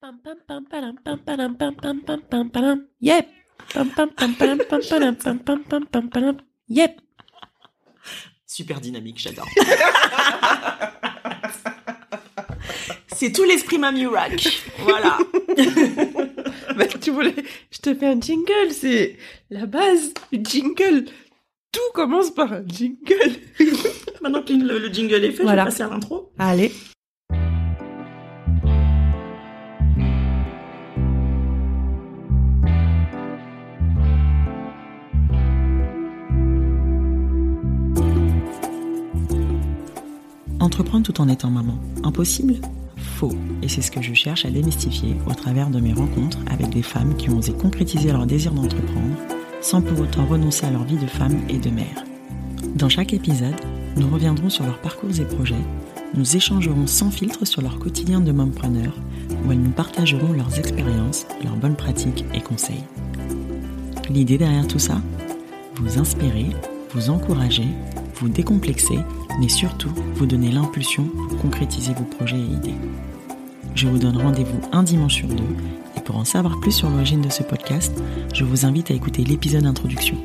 Yep. Pam pam pam padam pam padam pam pam pam pam padam. Yep. Super dynamique, j'adore. C'est tout l'esprit Mamie Rack. Voilà. Bah, tu voulais, je te fais un jingle, c'est la base du jingle. Tout commence par un jingle. Maintenant que le, le jingle est fait, Voilà. je vais passer à l'intro. Allez. Entreprendre tout en étant maman, impossible? Faux. Et c'est ce que je cherche à démystifier au travers de mes rencontres avec des femmes qui ont osé concrétiser leur désir d'entreprendre sans pour autant renoncer à leur vie de femme et de mère. Dans chaque épisode, nous reviendrons sur leurs parcours et projets, nous échangerons sans filtre sur leur quotidien de mompreneur, où elles nous partageront leurs expériences, leurs bonnes pratiques et conseils. L'idée derrière tout ça? Vous inspirer, vous encourager, vous décomplexer, mais surtout vous donner l'impulsion pour concrétiser vos projets et idées. Je vous donne rendez-vous un dimanche sur deux, et pour en savoir plus sur l'origine de ce podcast, je vous invite à écouter l'épisode introduction.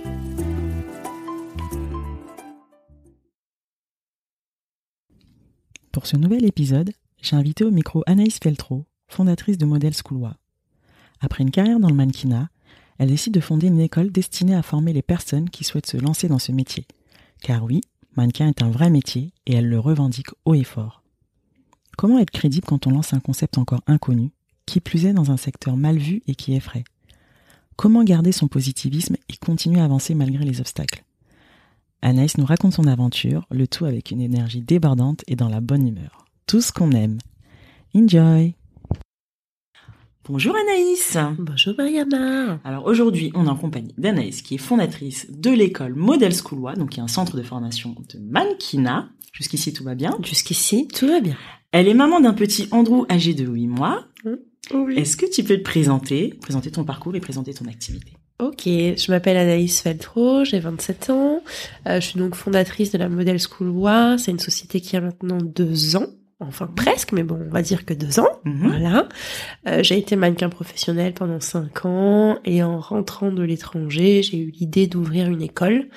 Pour ce nouvel épisode, j'ai invité au micro Anaïs Feltro, fondatrice de Modèle Schoolois. Après une carrière dans le mannequinat, elle décide de fonder une école destinée à former les personnes qui souhaitent se lancer dans ce métier. Car oui, mannequin est un vrai métier et elle le revendique haut et fort. Comment être crédible quand on lance un concept encore inconnu, qui plus est dans un secteur mal vu et qui effraie? Comment garder son positivisme et continuer à avancer malgré les obstacles? Anaïs nous raconte son aventure, le tout avec une énergie débordante et dans la bonne humeur. Tout ce qu'on aime. Enjoy Bonjour Anaïs Bonjour Mariana. Alors aujourd'hui, on est en compagnie d'Anaïs qui est fondatrice de l'école Model Schoolois, donc qui est un centre de formation de mannequinat. Jusqu'ici tout va bien? Jusqu'ici, tout va bien. Elle est maman d'un petit Andrew âgé de 8 mois. Oui. Est-ce que tu peux te présenter, présenter ton parcours et présenter ton activité? Ok, je m'appelle Anaïs Feltro, j'ai 27 ans. Euh, je suis donc fondatrice de la Model School Wa. C'est une société qui a maintenant deux ans. Enfin presque, mais bon, on va dire que deux ans. Mhm. Voilà. Euh, j'ai été mannequin professionnel pendant cinq ans et en rentrant de l'étranger, j'ai eu l'idée d'ouvrir une école,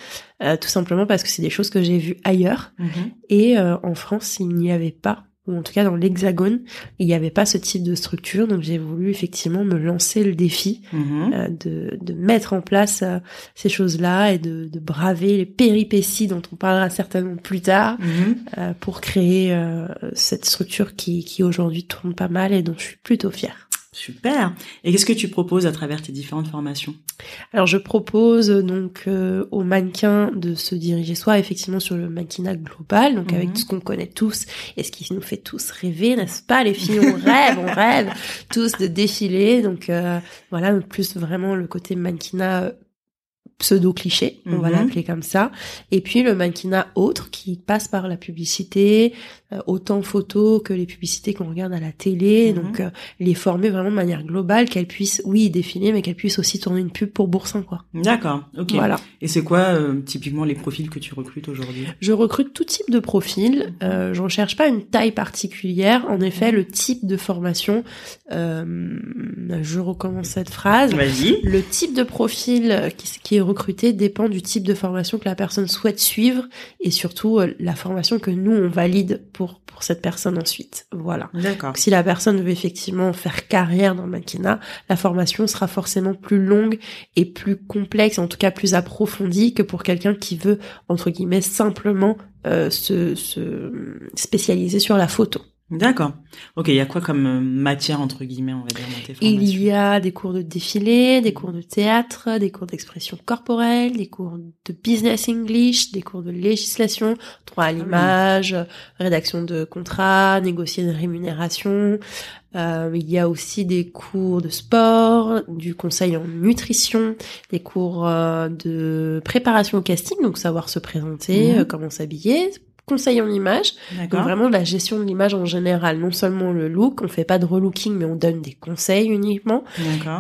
euh, tout simplement parce que c'est des choses que j'ai vues ailleurs Mhm. et euh, en France, il n'y avait pas, ou en tout cas dans l'Hexagone, il n'y avait pas ce type de structure. Donc j'ai voulu effectivement me lancer le défi Mhm. euh, de, de mettre en place euh, ces choses-là et de, de braver les péripéties dont on parlera certainement plus tard Mhm. euh, pour créer euh, cette structure qui, qui aujourd'hui tourne pas mal et dont je suis plutôt fière. Super. Et qu'est-ce que tu proposes à travers tes différentes formations? Alors je propose euh, donc euh, aux mannequins de se diriger soit effectivement sur le mannequinat global, donc Mhm. avec ce qu'on connaît tous et ce qui nous fait tous rêver, n'est-ce pas les filles? On rêve, on rêve tous de défiler, donc euh, voilà plus vraiment le côté mannequinat euh, pseudo cliché, on va Mhm. l'appeler comme ça, et puis le mannequinat autre qui passe par la publicité, euh, autant photo que les publicités qu'on regarde à la télé, Mhm. donc euh, les former vraiment de manière globale, qu'elles puissent, oui, défiler, mais qu'elles puissent aussi tourner une pub pour Boursin, quoi. D'accord. Ok. Voilà. Et c'est quoi euh, typiquement les profils que tu recrutes aujourd'hui? Je recrute tout type de profil. Euh, je recherche pas une taille particulière. En effet, le type de formation. euh, je recommence cette phrase. Vas-y. Le type de profil qui, qui est recruté dépend du type de formation que la personne souhaite suivre et surtout euh, la formation que nous on valide pour pour cette personne ensuite. Voilà. D'accord. Si la personne veut effectivement faire carrière dans le mannequinat, la formation sera forcément plus longue et plus complexe, en tout cas plus approfondie que pour quelqu'un qui veut, entre guillemets, simplement euh, se, se spécialiser sur la photo. D'accord. Ok, il y a quoi comme euh, matière entre guillemets, on va dire, dans tes Il y a des cours de défilé, des cours de théâtre, des cours d'expression corporelle, des cours de business English, des cours de législation, droit à l'image, rédaction de contrats, négocier une rémunération. Euh, il y a aussi des cours de sport, du conseil en nutrition, des cours euh, de préparation au casting, donc savoir se présenter, euh, comment s'habiller, conseil en image. Donc vraiment la gestion de l'image en général, non seulement le look, on fait pas de relooking, mais on donne des conseils uniquement,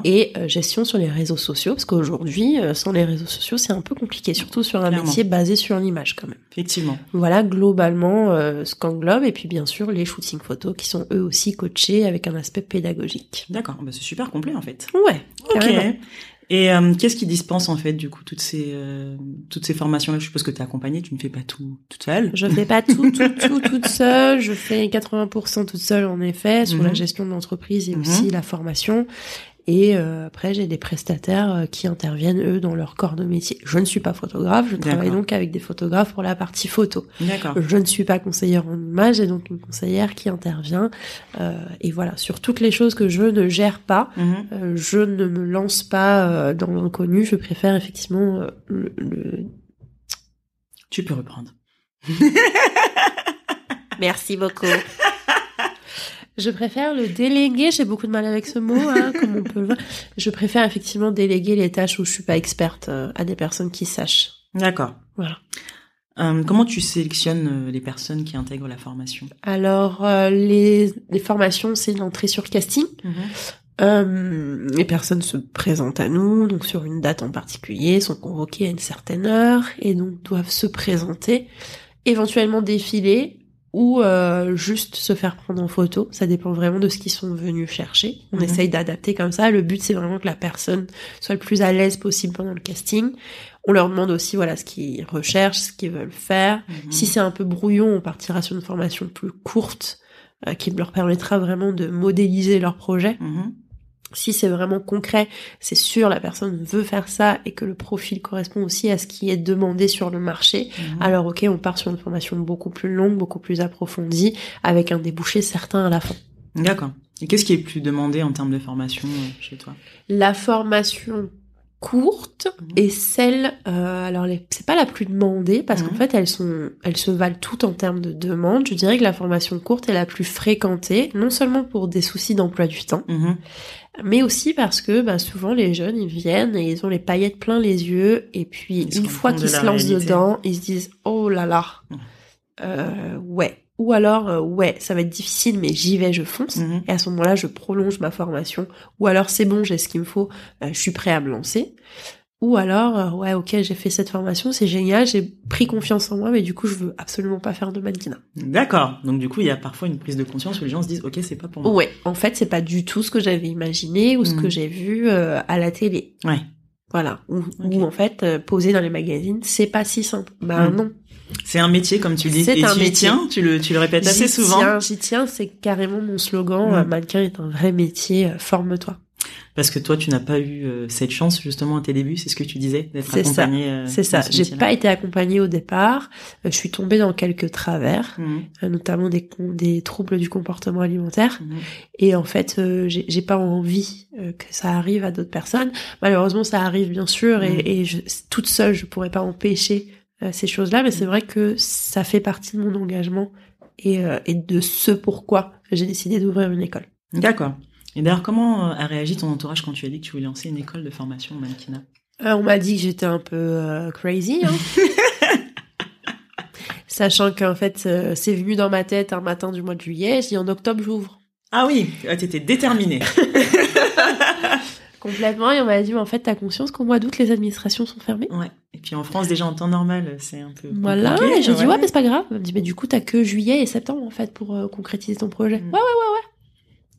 et euh, gestion sur les réseaux sociaux, parce qu'aujourd'hui, euh, sans les réseaux sociaux, c'est un peu compliqué, surtout sur un Clairement. métier basé sur l'image quand même. Effectivement. Voilà globalement euh, ce qu'englobe, et puis bien sûr les shootings photos qui sont eux aussi coachés avec un aspect pédagogique. D'accord. Bah, c'est super complet en fait. Ouais, Ok. carrément. Et euh, qu'est-ce qui dispense en fait du coup toutes ces euh, toutes ces formations là Je suppose que tu es accompagnée, tu ne fais pas tout toute seule. Je fais pas tout, tout, tout toute seule. Je fais 80% toute seule en effet sur Mhm. la gestion de l'entreprise et Mhm. aussi la formation. Et euh, après, j'ai des prestataires euh, qui interviennent eux dans leur corps de métier. Je ne suis pas photographe. Je travaille donc avec des photographes pour la partie photo. D'accord. Je ne suis pas conseillère en image. J'ai donc une conseillère qui intervient. Euh, et voilà, sur toutes les choses que je ne gère pas, Mhm. euh, je ne me lance pas euh, dans l'inconnu. Je préfère effectivement euh, le- le Tu peux reprendre. Merci beaucoup. Je préfère le déléguer, j'ai beaucoup de mal avec ce mot, hein, comme on peut le voir. Je préfère effectivement déléguer les tâches où je suis pas experte euh, à des personnes qui sachent. D'accord. Voilà. Euh, comment tu sélectionnes euh, les personnes qui intègrent la formation? Alors, euh, les, les formations, c'est l'entrée sur casting. Euh, les personnes se présentent à nous, donc sur une date en particulier, sont convoquées à une certaine heure, et donc doivent se présenter, éventuellement défiler, ou euh, juste se faire prendre en photo. Ça dépend vraiment de ce qu'ils sont venus chercher. On Mhm. essaye d'adapter comme ça. Le but, c'est vraiment que la personne soit le plus à l'aise possible pendant le casting. On leur demande aussi, voilà, ce qu'ils recherchent, ce qu'ils veulent faire. Mhm. Si c'est un peu brouillon, on partira sur une formation plus courte, euh, qui leur permettra vraiment de modéliser leur projet. Mhm. Si c'est vraiment concret, c'est sûr la personne veut faire ça et que le profil correspond aussi à ce qui est demandé sur le marché. Mhm. Alors ok, on part sur une formation beaucoup plus longue, beaucoup plus approfondie, avec un débouché certain à la fin. D'accord. Et qu'est-ce qui est plus demandé en termes de formation euh, chez toi? La formation courte Mhm. et celle, euh, alors c'est pas la plus demandée parce qu'en Mhm. fait elles sont, elles se valent toutes en termes de demande. Je dirais que la formation courte est la plus fréquentée, non seulement pour des soucis d'emploi du temps, Mhm. mais aussi parce que bah, souvent les jeunes ils viennent et ils ont les paillettes plein les yeux et puis Ils une fois qu'ils se lancent réalité. dedans ils se disent oh là là euh, ouais ou alors euh, ouais ça va être difficile mais j'y vais je fonce Mhm. et à ce moment-là je prolonge ma formation ou alors c'est bon j'ai ce qu'il me faut euh, je suis prêt à me lancer ou alors euh, ouais ok j'ai fait cette formation c'est génial j'ai pris confiance en moi mais du coup je veux absolument pas faire de mannequinat D'accord. Donc du coup, il y a parfois une prise de conscience où les gens se disent OK, c'est pas pour moi. ouais en fait c'est pas du tout ce que j'avais imaginé ou ce Mhm. que j'ai vu à la télé Ouais. Voilà. Ou, en fait, poser dans les magazines, c'est pas si simple. Bah Mm. non. C'est un métier comme tu dis. C'est un tu métier. tiens, tu le tu le répètes assez souvent tiens, J'y tiens, c'est carrément mon slogan. Mm. mannequin est un vrai métier, euh, forme-toi. parce que toi tu n'as pas eu euh, cette chance justement à tes débuts, c'est ce que tu disais d'être C'est ça. accompagné euh, c'est ça. ce J'ai pas été accompagnée au départ. Euh, je suis tombée dans quelques travers, Mhm. euh, notamment des, des troubles du comportement alimentaire. Mhm. Et en fait, euh, j'ai pas envie euh, que ça arrive à d'autres personnes. Malheureusement, ça arrive bien sûr, et, et je, toute seule, je pourrais pas empêcher ces choses-là. Mais c'est vrai que ça fait partie de mon engagement et, euh, et de ce pourquoi j'ai décidé d'ouvrir une école. D'accord. Et d'ailleurs, comment euh, a réagi ton entourage quand tu as dit que tu voulais lancer une école de formation en mannequinat? Euh, on m'a dit que j'étais un peu euh, crazy. Hein. Sachant qu'en fait, euh, c'est venu dans ma tête un matin du mois de juillet. J'ai dit en octobre, j'ouvre. Ah oui, ah, t'étais déterminée. Complètement. Et on m'a dit, mais en fait, t'as conscience qu'au mois d'août, les administrations sont fermées? Ouais. Et puis en France, déjà en temps normal, c'est un peu. Voilà, et j'ai dit ouais mais c'est pas grave. Elle me dit mais du coup t'as que juillet et septembre en fait pour euh, concrétiser ton projet. Mm. Ouais ouais ouais ouais.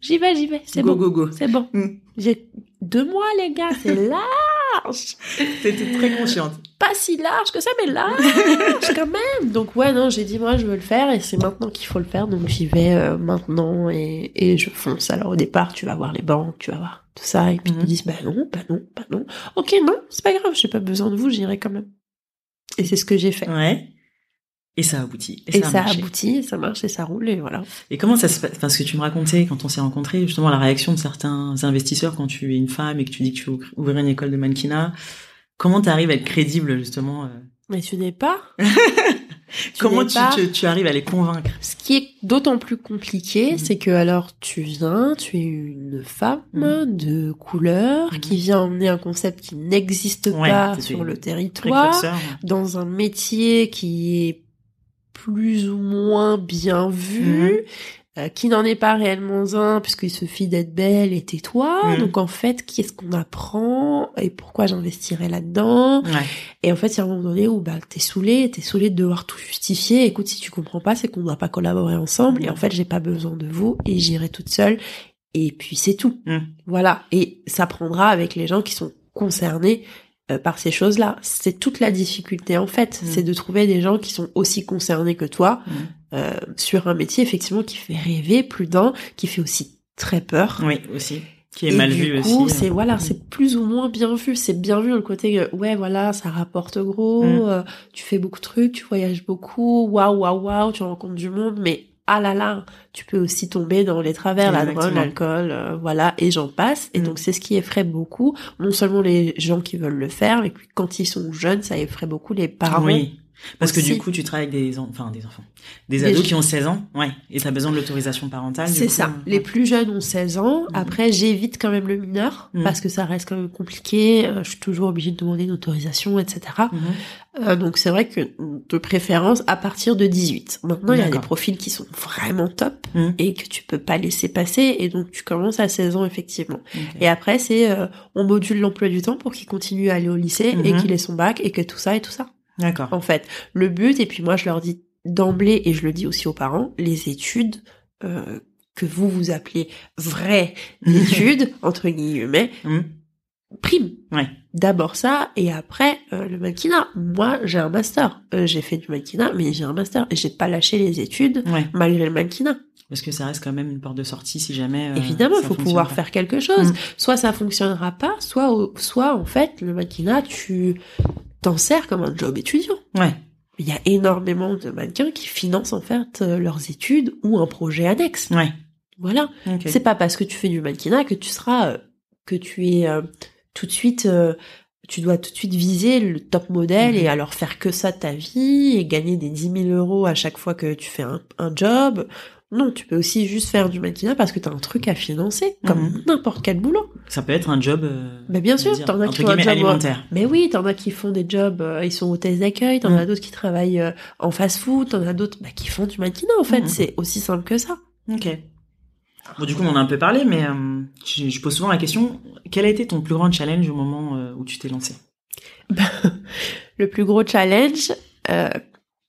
J'y vais, j'y vais, c'est go bon. go go. C'est bon. Mm. J'ai deux mois les gars, c'est large. T'étais très consciente. pas si large que ça mais large quand même. Donc ouais non, j'ai dit moi je veux le faire et c'est maintenant qu'il faut le faire donc j'y vais euh, maintenant et, et je fonce. Alors au départ tu vas voir les banques, tu vas voir tout ça et puis ils Mhm. te disent bah non, bah non, bah non. Ok non, c'est pas grave, j'ai pas besoin de vous, j'irai quand même. Et c'est ce que j'ai fait. Ouais. Et ça aboutit. Et, ça aboutit, et ça marche et ça roule et voilà. Et comment ça se passe? Parce que tu me racontais quand on s'est rencontrés justement la réaction de certains investisseurs quand tu es une femme et que tu dis que tu veux ouvrir une école de mannequinat. Comment tu arrives à être crédible justement euh, Mais tu n'es pas. Tu Comment n'es tu, pas. tu, tu arrives à les convaincre? Ce qui est d'autant plus compliqué, Mhm. c'est que alors tu viens, tu es une femme Mhm. de couleur Mhm. qui vient emmener un concept qui n'existe Ouais, pas sur le territoire, précurseur. dans un métier qui est plus ou moins bien vu. Euh, qui n'en est pas réellement un puisqu'il suffit d'être belle et tais-toi. Mhm. Donc en fait, qu'est-ce qu'on apprend et pourquoi j'investirais là-dedans Ouais. Et en fait, il y a un moment donné où bah t'es saoulé, t'es saoulé de devoir tout justifier. Écoute, si tu comprends pas, c'est qu'on ne doit pas collaborer ensemble. Et en fait, j'ai pas besoin de vous et j'irai toute seule. Et puis c'est tout. Mm. Voilà. Et ça prendra avec les gens qui sont concernés par ces choses-là. C'est toute la difficulté en fait, Mm. c'est de trouver des gens qui sont aussi concernés que toi Mm. euh, sur un métier effectivement qui fait rêver, plus d'un, qui fait aussi très peur. Oui, aussi. Qui est Et mal du vu coup, aussi. c'est voilà, Mm. c'est plus ou moins bien vu. C'est bien vu le côté que, ouais, voilà, ça rapporte gros, euh, tu fais beaucoup de trucs, tu voyages beaucoup, waouh, waouh, waouh, tu rencontres du monde, mais ah là là, tu peux aussi tomber dans les travers, la drogue, l'alcool, euh, voilà, et j'en passe. Et Mm. donc c'est ce qui effraie beaucoup, non seulement les gens qui veulent le faire, mais puis quand ils sont jeunes, ça effraie beaucoup les parents. Oui. Parce que du coup, tu travailles avec des, en- enfin, des enfants, des Des ados qui ont 16 ans, ouais, et t'as besoin de l'autorisation parentale. C'est ça. euh, Les plus jeunes ont 16 ans. Mhm. Après, j'évite quand même le mineur Mhm. parce que ça reste quand même compliqué. Euh, Je suis toujours obligée de demander une autorisation, etc. Mhm. Euh, donc c'est vrai que de préférence à partir de 18. Maintenant, il y a des profils qui sont vraiment top et que tu peux pas laisser passer. Et donc tu commences à 16 ans effectivement. Et après, c'est euh, on module l'emploi du temps pour qu'il continue à aller au lycée et qu'il ait son bac et que tout ça et tout ça. D'accord. En fait, le but, et puis moi je leur dis d'emblée, et je le dis aussi aux parents, les études euh, que vous vous appelez vraies études, entre guillemets, Mhm. prime. Ouais. D'abord ça, et après euh, le mannequinat. Moi, j'ai un master. Euh, j'ai fait du mannequinat, mais j'ai un master. Et j'ai pas lâché les études Ouais. malgré le mannequinat. Parce que ça reste quand même une porte de sortie si jamais. Évidemment, il faut pouvoir pas. faire quelque chose. Mm. Soit ça fonctionnera pas, soit, soit en fait, le mannequinat, tu t'en sers comme un job étudiant. Ouais. Il y a énormément de mannequins qui financent en fait euh, leurs études ou un projet annexe. Ouais. Voilà. C'est pas parce que tu fais du mannequinat que tu seras, euh, que tu es euh, tout de suite, euh, tu dois tout de suite viser le top modèle Mhm. et alors faire que ça de ta vie et gagner des 10 000 euros à chaque fois que tu fais un, un job. Non, tu peux aussi juste faire du mannequinat parce que t'as un truc à financer, comme Mhm. n'importe quel boulot. Ça peut être un job. euh, Mais bien sûr, t'en as qui font un job, alimentaire. Mais oui, t'en as qui font des jobs, euh, ils sont hôtesses d'accueil, t'en Mm. as d'autres qui travaillent euh, en fast-food, t'en as d'autres bah, qui font du mannequinat en fait. Mhm. C'est aussi simple que ça. Ok. Bon, du coup, on en a un peu parlé, mais euh, je, je pose souvent la question quel a été ton plus grand challenge au moment euh, où tu t'es lancé? Le plus gros challenge, euh,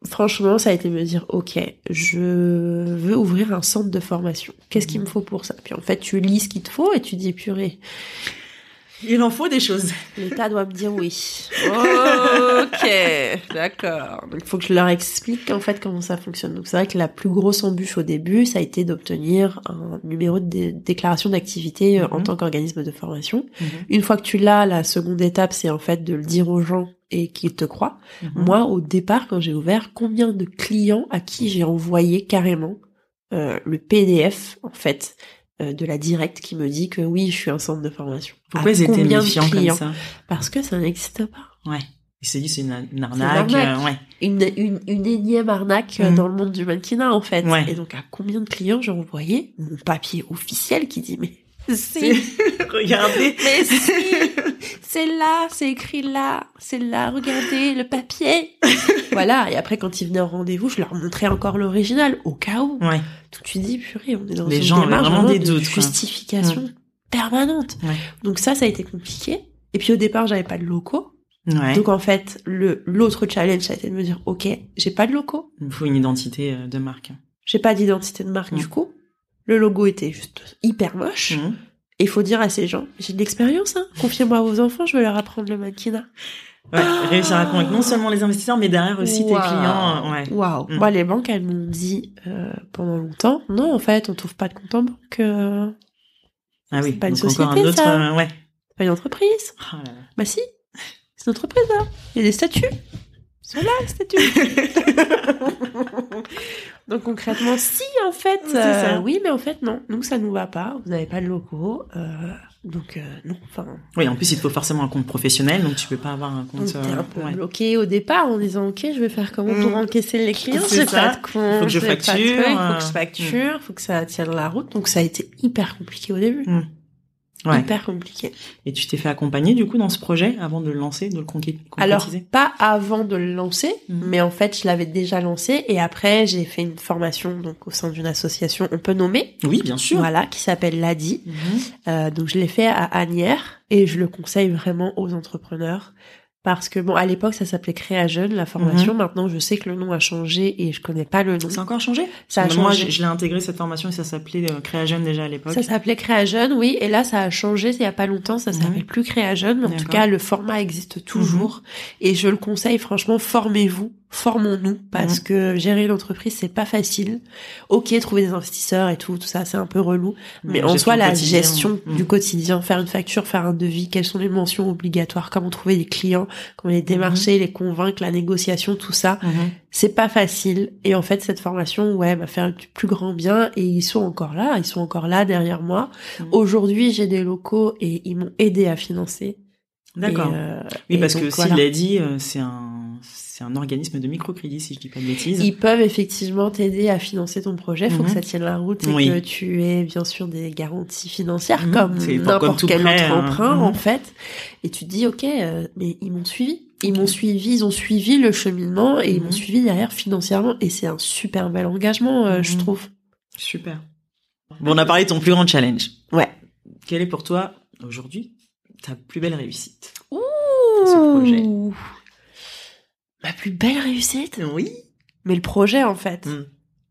franchement, ça a été me dire, ok, je veux ouvrir un centre de formation. Qu'est-ce qu'il me faut pour ça? Puis en fait, tu lis ce qu'il te faut et tu dis, purée, Il en faut des choses. l'État doit me dire oui. ok, d'accord. Donc il faut que je leur explique en fait comment ça fonctionne. Donc c'est vrai que la plus grosse embûche au début, ça a été d'obtenir un numéro de dé- déclaration d'activité euh, en Mhm. tant qu'organisme de formation. Mhm. Une fois que tu l'as, la seconde étape, c'est en fait de le dire aux gens et qu'ils te croient. Mhm. Moi, au départ, quand j'ai ouvert, combien de clients à qui j'ai envoyé carrément euh, le PDF, en fait, euh, de la directe qui me dit que oui, je suis un centre de formation. Pourquoi À ils étaient méfiants comme clients ça? Parce que ça n'existe pas. Ouais. Ils se disent c'est une, une une arnaque. arnaque. euh, ouais. Une, une, une énième arnaque euh, Mhm. dans le monde du mannequinat, en fait. Ouais. Et donc, à combien de clients j'ai envoyé mon papier officiel qui dit, mais si, Regardez. mais si, c'est là, c'est écrit là, c'est là, regardez le papier. voilà. Et après, quand ils venaient au rendez-vous, je leur montrais encore l'original, au cas où. Ouais. Donc tu dis, purée, on est dans Les une gens démarche vraiment des de doutes, justification permanente. Ouais. Donc ça, ça a été compliqué. Et puis au départ, j'avais pas de locaux. Ouais. Donc en fait, le l'autre challenge, ça a été de me dire, ok, j'ai pas de locaux, Il faut une identité euh, de marque. j'ai pas d'identité de marque Mm. du coup. Le logo était juste hyper moche. Mhm. Et il faut dire à ces gens, j'ai de l'expérience, hein. Confiez-moi vos enfants, je vais leur apprendre le mannequinat. Ouais, réussir à convaincre non seulement les investisseurs, mais derrière aussi tes clients. euh, ouais. Waouh. Mm. Moi, les banques, elles m'ont dit euh, pendant longtemps, non, en fait, on trouve pas de compte en banque. euh, Ah oui, pas une donc encore un société, autre. ça. euh, ouais. pas une entreprise. Ah là là. Bah si, c'est une entreprise là. Il y a des statuts. Là, les statuts. Donc concrètement, si en fait, euh, oui, mais en fait non, nous ça nous va pas. Vous n'avez pas de locaux, euh, donc euh, non. Enfin, Oui, en plus, il te faut forcément un compte professionnel, donc tu peux pas avoir un compte. était euh, un peu ouais. bloqué au départ en disant ok, je vais faire comment pour Mm. encaisser les clients? C'est J'ai pas de compte, Faut que je j'ai pas de facture, truc, faut que je facture, faut que ça tienne la route. Donc ça a été hyper compliqué au début. Mm. Ouais. Hyper compliqué. Et tu t'es fait accompagner du coup dans ce projet avant de le lancer, de le conqué- Alors, pas avant de le lancer, Mhm. mais en fait, je l'avais déjà lancé et après, j'ai fait une formation donc au sein d'une association, on peut nommer, Oui, bien sûr. voilà, qui s'appelle l'ADI. Mhm. Euh, donc, je l'ai fait à Agnières et je le conseille vraiment aux entrepreneurs. Parce que bon, à l'époque, ça s'appelait Créa Jeune, la formation. Maintenant, je sais que le nom a changé et je connais pas le nom. Ça a encore changé? Ça a Parce que Moi, changé. je, je l'ai intégré cette formation et ça s'appelait euh, Créa Jeune déjà à l'époque. Ça s'appelait Créa Jeune, oui, et là ça a changé il y a pas longtemps, ça Mhm. s'appelle plus Créa Jeune, mais en tout cas le format existe toujours et je le conseille franchement, formez-vous, formons-nous parce Mhm. que gérer une entreprise c'est pas facile. OK, trouver des investisseurs et tout, tout ça c'est un peu relou, mais Ouais, en soi la gestion Mhm. du quotidien, faire une facture, faire un devis, quelles sont les mentions obligatoires, comment trouver des clients, comment les démarcher, les convaincre, la négociation, tout ça, c'est pas facile et en fait cette formation ouais m'a fait un plus grand bien et ils sont encore là ils sont encore là derrière moi aujourd'hui j'ai des locaux et ils m'ont aidé à financer D'accord. Euh, Oui, parce donc, que voilà. s'il l'a dit, euh, c'est un, c'est un organisme de microcrédit, si je dis pas de bêtises. ils peuvent effectivement t'aider à financer ton projet faut Mhm. que ça tienne la route et Oui. que tu aies bien sûr des garanties financières Mhm. comme n'importe quel prêt, autre hein. emprunt Mhm. en fait et tu te dis ok euh, mais ils m'ont suivi ils m'ont suivi, ils ont suivi le cheminement et ils Mhm. m'ont suivi derrière financièrement et c'est un super bel engagement, euh, je Mhm. trouve. Super. Bon, on a parlé de ton plus grand challenge. Ouais. Quelle est pour toi, aujourd'hui, ta plus belle réussite? Ce projet. Ma plus belle réussite? Oui. Mais le projet, en fait. Mm.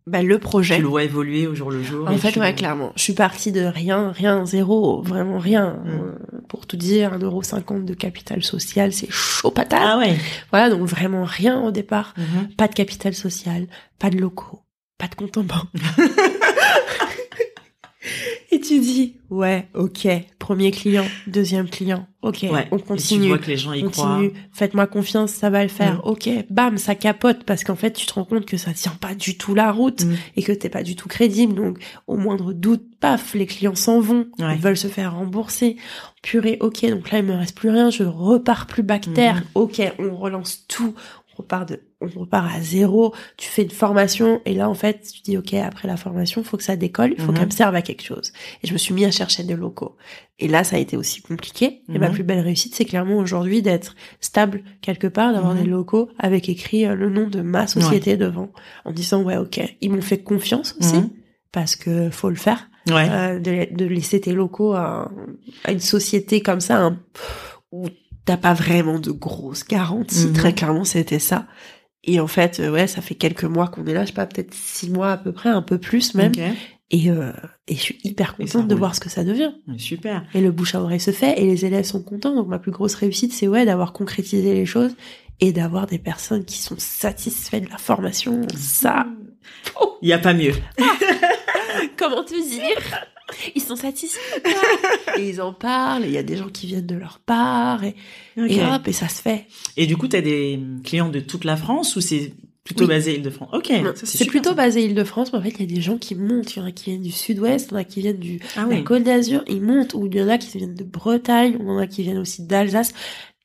Bah, le projet. Tu le vois évoluer au jour le jour. En fait, tu- ouais, clairement. Je suis partie de rien, rien, zéro, vraiment rien. Mm. Euh, Pour tout dire, 1,50€ de capital social, c'est chaud patate. Ah ouais. Voilà, donc vraiment rien au départ. Mhm. Pas de capital social, pas de locaux, pas de compte en banque. Ouais, ok, premier client, deuxième client, ok, Ouais. on Et tu continue. vois que les gens y croient. continue, faites-moi confiance, ça va le faire. Mm. Ok, bam, ça capote parce qu'en fait, tu te rends compte que ça tient pas du tout la route Mm. et que t'es pas du tout crédible. Donc, au moindre doute, paf, les clients s'en vont, Ouais. ils veulent se faire rembourser. Purée, ok, donc là, il me reste plus rien, je repars plus bactère. Mhm. Ok, on relance tout, on repart de, on repart à zéro. Tu fais une formation et là, en fait, tu dis, ok, après la formation, faut que ça décolle, il faut Mhm. qu'elle me serve à quelque chose. Et je me suis mis à chercher des locaux. Et là, ça a été aussi compliqué. Et ma Mhm. plus belle réussite, c'est clairement aujourd'hui d'être stable quelque part, d'avoir Mhm. des locaux avec écrit euh, le nom de ma société devant, en disant ouais, ok, ils m'ont fait confiance aussi parce que faut le faire, Ouais. euh, de, de laisser tes locaux à, à une société comme ça un- où t'as pas vraiment de grosses garanties. Très clairement, c'était ça. Et en fait, euh, ouais, ça fait quelques mois qu'on est là, je sais pas, peut-être six mois à peu près, un peu plus même. Et, euh, et je suis hyper contente de voir ce que ça devient. Super. Et le bouche à oreille se fait et les élèves sont contents. Donc ma plus grosse réussite, c'est ouais d'avoir concrétisé les choses et d'avoir des personnes qui sont satisfaites de la formation. Ça, Il y a pas mieux. comment te dire? Ils sont satisfaits. et ils en parlent. Et il y a des gens qui viennent de leur part et, hop et ça se fait. Et du coup, t'as des clients de toute la France ou c'est plutôt Oui. basé Île-de-France? Ok. C'est plutôt ça. basé Île-de-France, mais en fait il y a des gens qui montent. Il y en a qui viennent du Sud-Ouest, il y en a qui viennent du Ah oui. Côte d'Azur. Ils montent. Ou il y en a qui viennent de Bretagne. Ou il y en a qui viennent aussi d'Alsace.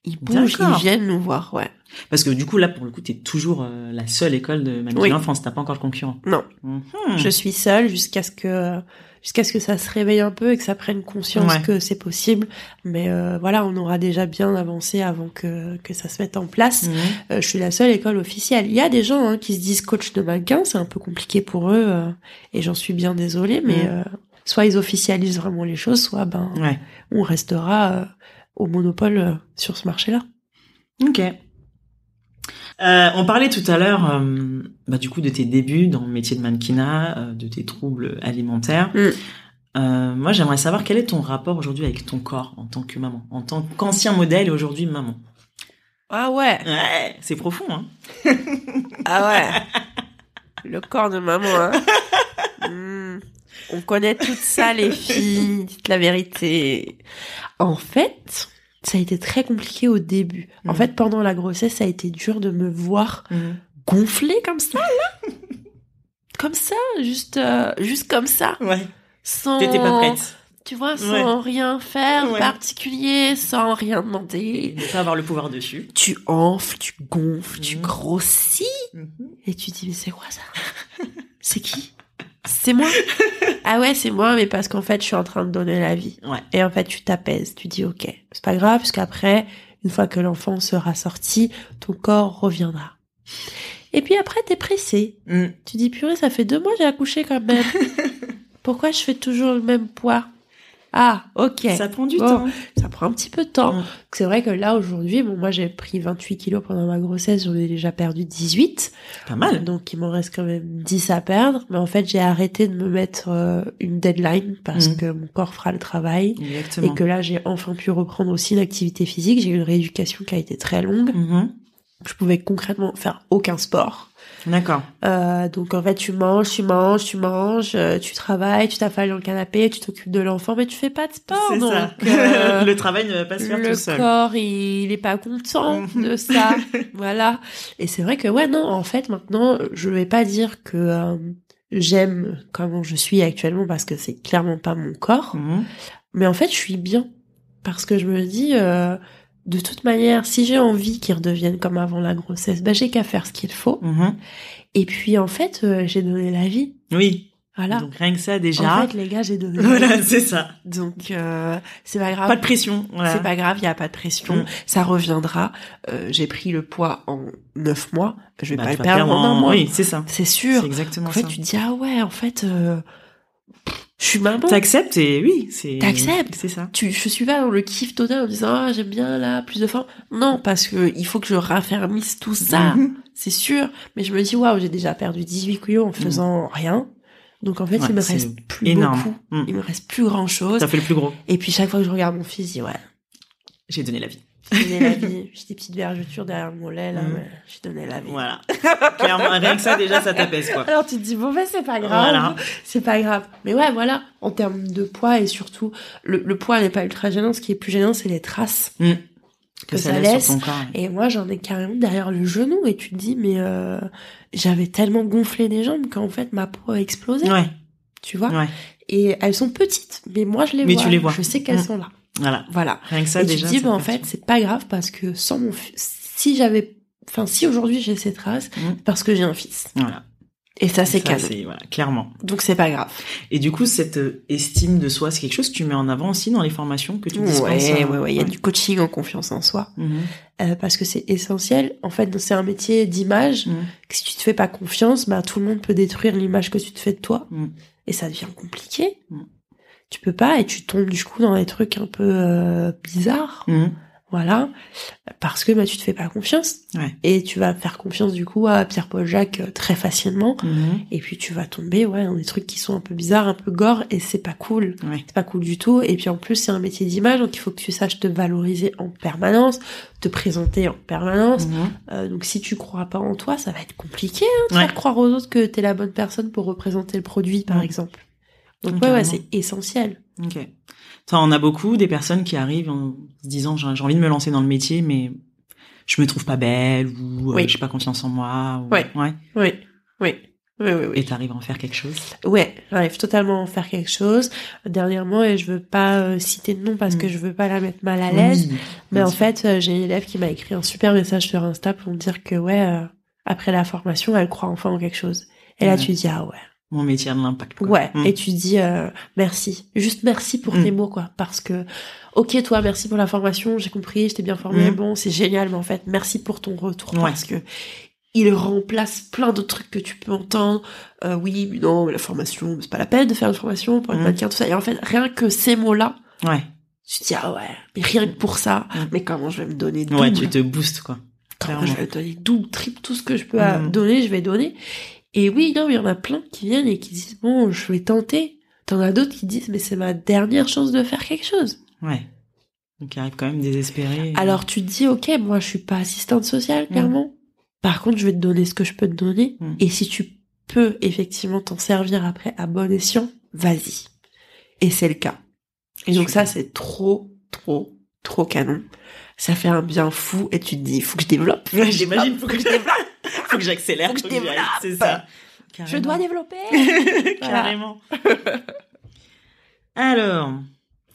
Ils bougent, ils viennent nous voir. Ouais. Parce que du coup, là, pour le coup, t'es toujours euh, la seule école de management Oui. en France. T'as pas encore le concurrent. Non. Mhm. Je suis seule jusqu'à ce que jusqu'à ce que ça se réveille un peu et que ça prenne conscience Ouais. que c'est possible. Mais euh, voilà, on aura déjà bien avancé avant que que ça se mette en place. Mhm. Euh, je suis la seule école officielle. Il y a des gens hein, qui se disent coach de mannequin, c'est un peu compliqué pour eux euh, et j'en suis bien désolée. Mais euh, soit ils officialisent vraiment les choses, soit ben Ouais. on restera au monopole sur ce marché-là. Ok. Euh, on parlait tout à l'heure, euh, bah, du coup, de tes débuts dans le métier de mannequinat, euh, de tes troubles alimentaires. Mm. Euh, moi, j'aimerais savoir quel est ton rapport aujourd'hui avec ton corps en tant que maman, en tant qu'ancien modèle et aujourd'hui maman. Ah ouais, Ouais, c'est profond, hein. ah ouais. Le corps de maman. Hein. Hmm. On connaît tout ça, les filles. Dites la vérité. En fait, ça a été très compliqué au début. En Mhm. fait, pendant la grossesse, ça a été dur de me voir gonfler comme ça, là. Comme ça, juste, euh, juste comme ça. Ouais. Sans, T'étais pas prête. Tu vois, sans rien faire Ouais. particulier, sans rien demander. Ne pas avoir le pouvoir dessus. Tu enfles, tu gonfles, tu Mhm. grossis. Mhm. Et tu dis, mais c'est quoi ça? C'est qui? C'est moi? ah ouais, c'est moi, mais parce qu'en fait, je suis en train de donner la vie. Ouais. Et en fait, tu t'apaises. Tu dis, ok, c'est pas grave, parce qu'après, une fois que l'enfant sera sorti, ton corps reviendra. Et puis après, t'es pressé. Mm. Tu dis, purée, ça fait deux mois que j'ai accouché quand même. Pourquoi je fais toujours le même poids? Ah, ok. Ça prend du Bon. temps. Ça prend un petit peu de temps. C'est vrai que là, aujourd'hui, bon, moi, j'ai pris 28 kilos pendant ma grossesse, j'en ai déjà perdu 18. Pas mal. Donc, il m'en reste quand même 10 à perdre. Mais en fait, j'ai arrêté de me mettre euh, une deadline parce Mm. que mon corps fera le travail. Exactement. Et que là, j'ai enfin pu reprendre aussi une activité physique. J'ai eu une rééducation qui a été très longue. Mhm. Je pouvais concrètement faire aucun sport. D'accord. Euh, donc en fait, tu manges, tu manges, tu manges, euh, tu travailles, tu t'affales dans le canapé, tu t'occupes de l'enfant, mais tu fais pas de sport. C'est ça. euh, le travail ne va pas se faire le tout seul. corps, il, il est pas content de ça. voilà. Et c'est vrai que ouais, non, en fait, maintenant, je vais pas dire que euh, j'aime comment je suis actuellement parce que c'est clairement pas mon corps, Mhm. mais en fait, je suis bien parce que je me dis. De toute manière, si j'ai envie qu'ils redeviennent comme avant la grossesse, bah j'ai qu'à faire ce qu'il faut. Mhm. Et puis en fait, euh, j'ai donné la vie. Oui. Voilà. Donc rien que ça en déjà. fait, les gars, j'ai donné voilà, c'est ça. Donc euh, c'est pas grave. Pas de pression. Voilà. C'est pas grave, il y a pas de pression, Mm. ça reviendra. Euh, j'ai pris le poids en neuf mois, je vais Bah, pas le perdre en un mois. Oui, c'est ça. C'est C'est sûr. exactement En fait, ça. tu te dis ah ouais, en fait, euh, je suis maman. T'acceptes et oui, c'est. T'acceptes. C'est ça. Tu, je suis pas dans le kiff total en disant ah j'aime bien là plus de forme. Non, parce que il faut que je raffermisse tout ça, Mhm. c'est sûr. Mais je me dis waouh, j'ai déjà perdu 18 kilos en faisant rien. Donc en fait, Ouais, il me reste plus énorme. beaucoup. Mm. Il me reste plus grand chose. Ça fait le plus gros. Et puis chaque fois que je regarde mon fils, je dis ouais, J'ai donné la vie. J'ai donné la vie. J'ai des petites vergetures derrière mon lait là, Mm. mais j'ai donné la vie. Voilà. Clairement, rien que ça déjà, ça t'apaise quoi. Alors tu te dis bon ben c'est pas grave, Voilà. c'est pas grave. Mais ouais voilà, en termes de poids et surtout le, le poids n'est pas ultra gênant. Ce qui est plus gênant c'est les traces. Mm. Que Que ça ça laisse laisse. sur ton corps. Et moi j'en ai carrément derrière le genou et tu te dis mais euh, j'avais tellement gonflé les jambes qu'en fait ma peau a explosé. Ouais. Tu vois? Ouais. Et elles sont petites, mais moi je les Mais vois. tu les vois. Je sais qu'elles Mm. sont là. Voilà. Voilà. Rien que ça et déjà. tu te dis, bah, en fait, c'est pas grave parce que sans mon fils, si j'avais, enfin, si aujourd'hui j'ai ces traces, Mm. parce que j'ai un fils. Voilà. Et ça, c'est c'est- Voilà, clairement. Donc c'est pas grave. Et du coup, cette euh, estime de soi, c'est quelque chose que tu mets en avant aussi dans les formations que tu dispenses. Ouais, euh, ouais, ouais. Il y a du coaching en confiance en soi. Mhm. Euh, parce que c'est essentiel. En fait, c'est un métier d'image. Que Si tu te fais pas confiance, bah, tout le monde peut détruire l'image que tu te fais de toi. Mm. Et ça devient compliqué. Tu peux pas et tu tombes du coup dans des trucs un peu euh, bizarres. Mhm. Voilà. Parce que bah, tu te fais pas confiance. Ouais. Et tu vas faire confiance du coup à Pierre-Paul Jacques euh, très facilement. Mhm. Et puis tu vas tomber ouais, dans des trucs qui sont un peu bizarres, un peu gore, et c'est pas cool. Ouais. C'est pas cool du tout. Et puis en plus, c'est un métier d'image, donc il faut que tu saches te valoriser en permanence, te présenter en permanence. Mhm. Euh, donc si tu crois pas en toi, ça va être compliqué hein, de Ouais. faire croire aux autres que t'es la bonne personne pour représenter le produit, par exemple. Donc Ouais, ouais, c'est essentiel. Ok. Ça, on a beaucoup des personnes qui arrivent en se disant j'ai envie de me lancer dans le métier, mais je me trouve pas belle ou euh, Oui. j'ai pas confiance en moi. Ou... Ouais. ouais. Oui, oui. Oui, oui, oui. Et t'arrives à en faire quelque chose? Ouais, j'arrive totalement à en faire quelque chose. Dernièrement, et je veux pas euh, citer de nom parce Mm. que je veux pas la mettre mal à l'aise, Oui, mais en fait, euh, j'ai une élève qui m'a écrit un super message sur Insta pour me dire que ouais, euh, après la formation, elle croit enfin en quelque chose. Et là, Ouais. tu dis ah ouais, mon métier de l'impact. ouais, Mm. et tu dis euh, merci, juste merci pour Mm. tes mots quoi, parce que ok toi, merci pour la formation, j'ai compris, je t'ai bien formé, Mm. bon c'est génial, mais en fait merci pour ton retour Ouais. parce que il remplace plein d'autres trucs que tu peux entendre. Euh, oui, mais non, mais la formation, c'est pas la peine de faire une formation pour être mannequin, tout ça. Et en fait, rien que ces mots-là, Ouais. tu te dis, ah ouais, mais rien que pour ça, mais comment je vais me donner double Ouais, tu te boostes quoi. Comment je vais me donner double, triple, tout ce que je peux euh, donner, je vais donner. Et oui, non, mais il y en a plein qui viennent et qui disent, bon, je vais tenter. T'en as d'autres qui disent, mais c'est ma dernière chance de faire quelque chose. Ouais. Donc il arrive quand même désespéré. Alors tu te dis, ok, moi je suis pas assistante sociale, Mm. clairement. Par contre, je vais te donner ce que je peux te donner. Mm. Et si tu peux effectivement t'en servir après à bon escient, vas-y. Et c'est le cas. Et donc ça, c'est trop, trop, trop canon. Ça fait un bien fou et tu te dis, faut que je développe. J'imagine, faut que je développe. faut que j'accélère, Faut que je développe. C'est ça. Je dois développer. Carrément. Alors,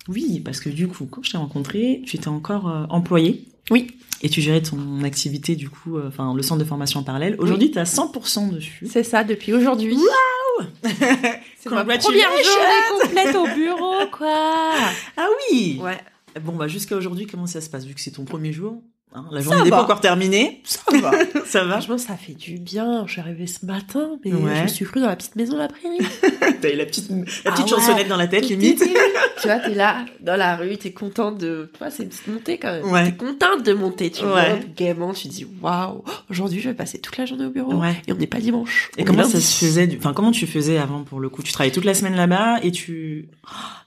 oui, parce que du coup, quand je t'ai rencontré, tu étais encore euh, employé. Oui. Et tu gérais ton activité, du coup, euh, enfin, le centre de formation en parallèle. Aujourd'hui, tu as 100% dessus. C'est ça, depuis aujourd'hui. C'est ma première journée complète au bureau, quoi. Ah oui Ouais. Bon, bah jusqu'à aujourd'hui, comment ça se passe Vu que c'est ton premier jour, hein, la journée n'est pas encore terminée. Ça va. Ça va Franchement, ça fait du bien. Je suis arrivée ce matin, mais Ouais. je me suis crue dans la petite maison de la prairie. T'as eu la petite, la Ah petite ouais. chansonnette dans la tête, limite. tu vois, t'es là, dans la rue, t'es contente de... Tu vois, c'est une petite montée quand même. Ouais. T'es contente de monter, tu Ouais. montes gaiement, tu dis, waouh, aujourd'hui, je vais passer toute la journée au bureau. Ouais. Et on n'est pas dimanche. Et on comment ça se faisait du... Enfin, comment tu faisais avant pour le coup? Tu travaillais toute la semaine là-bas et tu...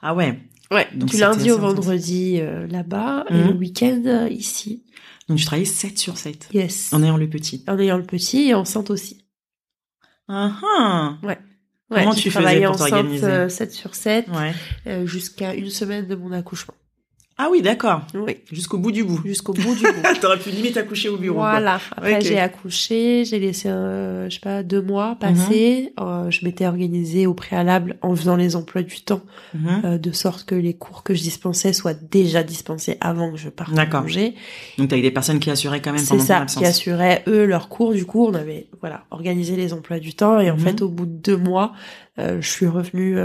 Ah ouais. Ouais, Donc du lundi au vendredi euh, là-bas, et Mhm. le week-end euh, ici. Donc tu travaillais 7 sur 7 Yes. en ayant le petit. En ayant le petit et enceinte aussi. Ah ah. Ouais, Comment j'ai tu faisais pour t'organiser? euh, 7 sur 7 Ouais. euh, jusqu'à une semaine de mon accouchement. Ah oui, d'accord. Oui, Jusqu'au bout du bout. jusqu'au bout du bout. T'aurais pu limite accoucher au bureau. quoi. Voilà. Après, j'ai accouché, j'ai laissé, euh, je sais pas, deux mois passer. Mhm. Euh, je m'étais organisée au préalable en faisant les emplois du temps, Mhm. euh, de sorte que les cours que je dispensais soient déjà dispensés avant que je parte en congé. Donc t'avais des personnes qui assuraient quand même C'est pendant ton ça, absence. qui assuraient eux leurs cours. Du coup, on avait voilà organisé les emplois du temps et en Mhm. fait, au bout de deux mois, euh, je suis revenue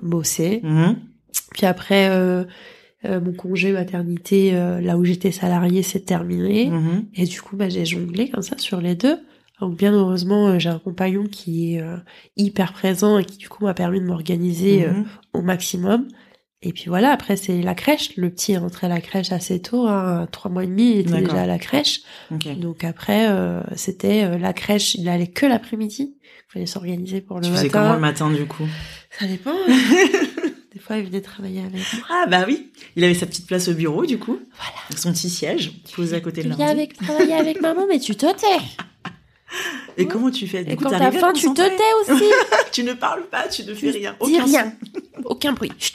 bosser. Puis après, euh, euh, mon congé maternité, euh, là où j'étais salariée, s'est terminé. Mhm. Et du coup, bah, j'ai jonglé comme ça sur les deux. Donc bien heureusement, euh, j'ai un compagnon qui est hyper présent et qui du coup m'a permis de m'organiser Mhm. au maximum. Et puis voilà, après c'est la crèche. Le petit est rentré à la crèche assez tôt, hein, trois mois et demi, il était déjà à la crèche. Donc après, euh, c'était euh, la crèche, il allait que l'après-midi. Il fallait s'organiser pour le Tu faisais matin. comment le matin du coup? Ça dépend. hein. Fois, il venait travailler avec moi. Ah bah oui, il avait sa petite place au bureau du coup. Voilà. Avec son petit siège posé à côté Tu de viens l'ordi. avec, travailler avec maman, mais tu te tais. Et comment tu fais? Du Et coup, quand t'as faim, tu te tais aussi. Tu ne parles pas, tu ne fais rien. Dis Aucun rien. Aucun bruit. Chut.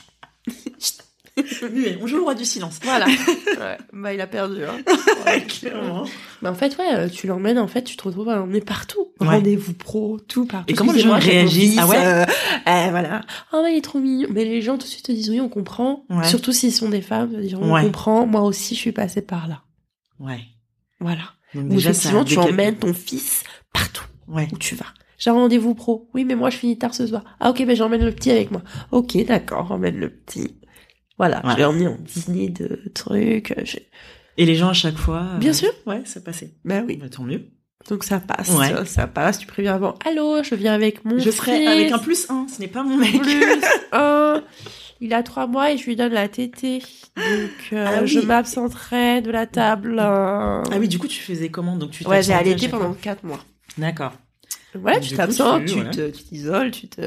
Muet. On joue le roi du silence. Voilà. Ouais. Bah, il a perdu. Hein. Ouais, clairement. Mais en fait, ouais, euh, tu l'emmènes, en fait, tu te retrouves à l'emmener partout. Ouais. Rendez-vous pro, tout partout. Et comment les gens réagissent Ah ouais euh, euh, voilà. Oh, mais il est trop mignon. Mais les gens tout de suite te disent oui, on comprend. Ouais. Surtout s'ils sont des femmes, ils diront Ouais. on comprend. Moi aussi, je suis passée par là. Ouais. Voilà. Donc Ou déjà, effectivement, tu emmènes ton fils partout Ouais. où tu vas. J'ai un rendez-vous pro. Oui, mais moi, je finis tard ce soir. Ah, ok, ben j'emmène le petit avec moi. Ok, d'accord, emmène le petit. Voilà, Ouais. je l'ai emmené en dîner de trucs. Et les gens à chaque fois. euh, Bien sûr. Ouais, ça passait. Ben oui. Bah, tant mieux. Donc ça passe, Ouais. ça, ça passe. Tu préviens avant. Allô, je viens avec mon Je ferai fils. avec un plus un. Ce n'est pas mon mec. plus un. Il a trois mois et je lui donne la tétée. Donc euh, Ah oui. je m'absenterai de la table. euh. Ah oui, du coup, tu faisais comment? Donc tu Ouais, j'ai allaité pendant quatre mois. D'accord. Voilà, Du tu t'absentes, tu- ouais. tu t'isoles, tu te,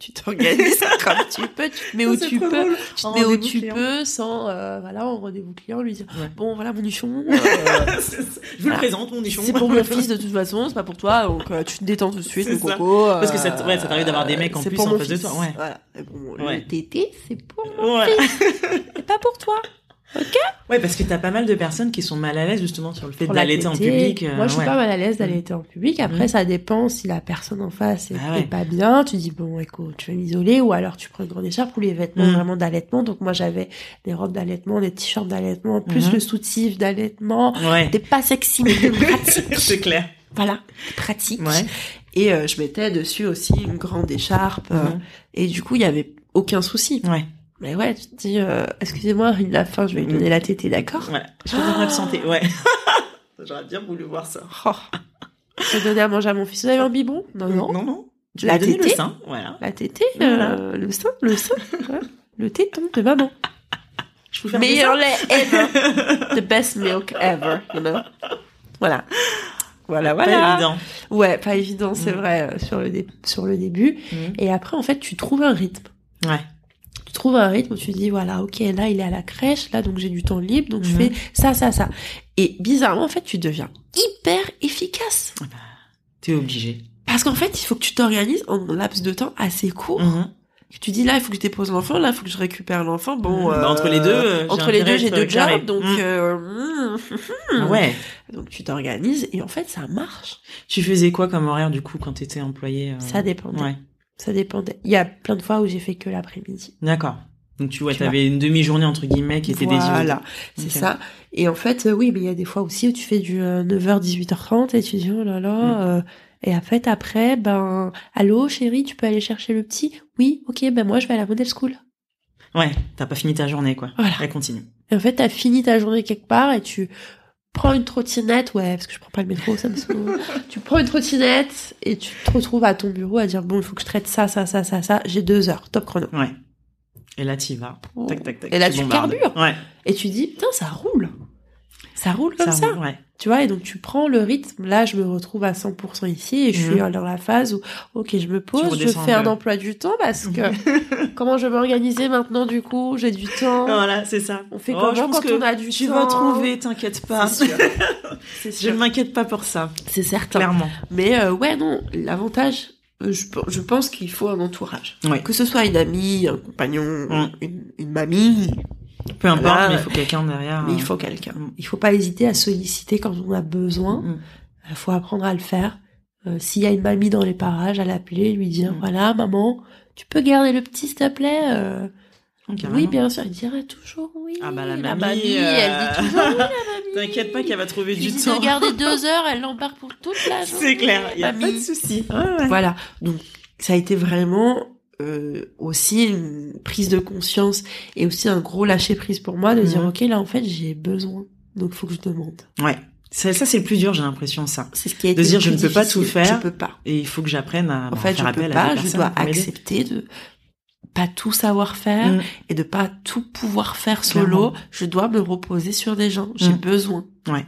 tu t'organises comme tu peux, tu te mets où tu peux, drôle. tu te mets où tu client. peux sans, euh, voilà, en rendez-vous client, lui dire, Ouais. bon, voilà mon nichon, euh. Je vous Voilà. le présente, mon nichon. c'est pour mon fils de toute façon, c'est pas pour toi, donc euh, tu te détends tout de suite, ça. coco. Parce que ça euh, ouais, ça t'arrive d'avoir des mecs en plus pour en face de toi, ouais. Voilà. Bon, Ouais. le tété, c'est pour mon Ouais. fils, c'est pas pour toi. Ouais, parce que t'as pas mal de personnes qui sont mal à l'aise justement sur le fait d'allaiter en public. euh, Moi, je suis ouais. pas mal à l'aise d'allaiter en public. Après, Mhm. ça dépend si la personne en face est, Ah ouais. est pas bien. Tu dis, bon, écoute, tu vas m'isoler ou alors tu prends une grande écharpe ou les vêtements Mhm. vraiment d'allaitement. Donc, moi, j'avais des robes d'allaitement, des t-shirts d'allaitement, plus Mhm. le soutif d'allaitement. Ouais. T'es pas sexy, mais t'es pratique. C'est clair. voilà, pratique. Ouais. Et euh, je mettais dessus aussi une grande écharpe. euh, Mhm. et du coup, il y avait aucun souci. Ouais. Mais ouais, tu te dis, euh, excusez-moi, il a faim, je vais lui donner la tétée, d'accord Ouais. Je vais m'absenter. Ouais. J'aurais bien voulu voir ça. oh. Je vais donner à manger à mon fils. Vous avez un biberon Non, non. Non, non. Tu La donné le tétée sein. Voilà. La tétée, Voilà. euh, le sein, le sein, ouais. le téton de maman. Je peux faire Meilleur lait ever. The best milk ever, you know. Voilà. Voilà. Pas voilà. évident. Ouais, pas évident, c'est Mm. vrai, euh, sur le, sur le début. Mhm. Et après, en fait, tu trouves un rythme. Ouais. Tu trouves un rythme où tu dis, voilà, ok, là, il est à la crèche, là, donc j'ai du temps libre, donc je fais ça, ça, ça. Et bizarrement, en fait, tu deviens hyper efficace. T'es obligé. Parce qu'en fait, il faut que tu t'organises en un laps de temps assez court. Mhm. Tu dis là, il faut que je dépose l'enfant, là, il faut que je récupère l'enfant. Bon, Bah, entre les deux, euh, entre les deux, j'ai être deux jobs, donc Mm. euh, mm, Ouais. donc tu t'organises et en fait, ça marche. Tu faisais quoi comme horaire du coup quand t'étais employé euh, Ça dépendait. Ouais. Ça dépendait. Il y a plein de fois où j'ai fait que l'après-midi. D'accord. Donc tu vois, Tu t'avais une demi-journée entre guillemets qui était dédiée. au- Voilà, c'est ça. Et en fait, euh, oui, mais il y a des fois aussi où tu fais du 9h, 18h30 et tu dis, oh là là, Mm. euh, Et en fait, après, ben, allô, chérie, tu peux aller chercher le petit? Oui, ok, ben moi, je vais à la model school. Ouais, t'as pas fini ta journée, quoi. Voilà. Elle continue. Et en fait, t'as fini ta journée quelque part et tu prends une trottinette, ouais, parce que je prends pas le métro, ça me saoule. tu prends une trottinette et tu te retrouves à ton bureau à dire, bon, il faut que je traite ça, ça, ça, ça, ça, j'ai deux heures, top chrono. Ouais. Et là, t'y vas. Tac, tac, tac. Et là, tu tu carbures. Ouais. Et tu dis, putain, ça roule. Ça roule comme ça. roule, Ouais. Tu vois, et donc tu prends le rythme. Là, je me retrouve à 100% ici et je Mhm. suis dans la phase où, ok, je me pose, je fais un emploi du temps parce que comment je vais m'organiser maintenant du coup? J'ai du temps. Voilà, c'est ça. On fait Oh, comment je pense quand que on a du Tu temps? vas trouver, t'inquiète pas. Sûr. Je ne m'inquiète pas pour ça. C'est certain. Clairement. Mais euh, ouais, non, l'avantage, euh, je, pe- je pense qu'il faut un entourage. Ouais. Que ce soit une amie, un compagnon, une, une mamie, Peu importe, mais il faut quelqu'un derrière. mais euh, il faut quelqu'un. Mm. Il faut pas hésiter à solliciter quand on a besoin. Mm. Il faut apprendre à le faire. Euh, S'il y a une mamie dans les parages, à l'appeler, lui dire Mm. voilà maman, tu peux garder le petit s'il te plaît. Euh, Oh, carrément. oui bien sûr, il dirait toujours oui. Ah bah, la mamie, elle euh, dit toujours oui la mamie. T'inquiète pas qu'elle va trouver du temps. de garder deux heures, elle l'embarque pour toute la journée. C'est clair, il y a pas de souci. Ouais. Voilà. Donc ça a été vraiment euh, aussi une prise de conscience et aussi un gros lâcher prise pour moi de dire ok là en fait j'ai besoin donc faut que je demande. Ouais. Ça, ça, c'est le plus dur, j'ai l'impression, ça. C'est ce qui a été De dire, je ne peux pas tout faire. Je peux pas. Et il faut que j'apprenne à En fait, je faire peux appel à pas. Je dois accepter de pas tout savoir faire Mm. et de pas tout pouvoir faire solo. Clairement. Je dois me reposer sur des gens. J'ai Mm. besoin. Ouais.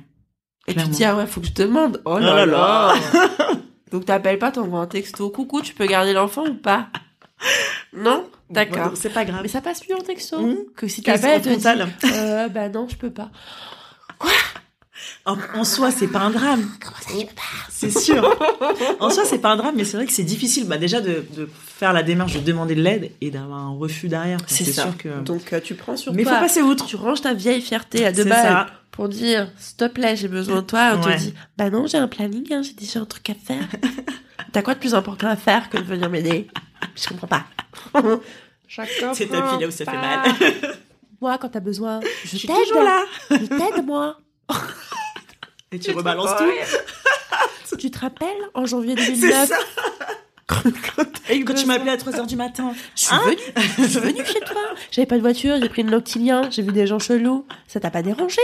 Et Clairement. tu te dis ah ouais faut que je demande. Oh Oh là là là. Donc t'appelles pas, t'envoies un texto. Coucou, tu peux garder l'enfant ou pas? Non? D'accord. C'est pas grave. Mais ça passe plus en texto. Mm. Que si t'appelles, te dit, euh, bah non, je peux pas. En, en soi, c'est pas un drame. C'est sûr. en soi, c'est pas un drame, mais c'est vrai que c'est difficile, bah, déjà de, de faire la démarche de demander de l'aide et d'avoir un refus derrière. C'est ça. sûr que. Donc euh, tu prends sur mais faut toi. passer outre. Tu ranges ta vieille fierté à deux C'est balles ça. pour dire s'il te plaît, j'ai besoin de toi. On Ouais. te dit bah non, j'ai un planning, hein, j'ai déjà un truc à faire. T'as quoi de plus important à faire que de venir m'aider? Je comprends pas. C'est tapis là où ça fait mal. Moi, quand t'as besoin, je Je suis t'aide. toujours là. Je t'aide, moi. Et tu rebalances tout. tu te rappelles en janvier C'est 2009 ça. quand eu Quand tu m'appelais à 3h du matin. Je suis Hein venue, je suis venue chez toi. J'avais pas de voiture, j'ai pris une Loctilien, j'ai vu des gens chelous. Ça t'a pas dérangé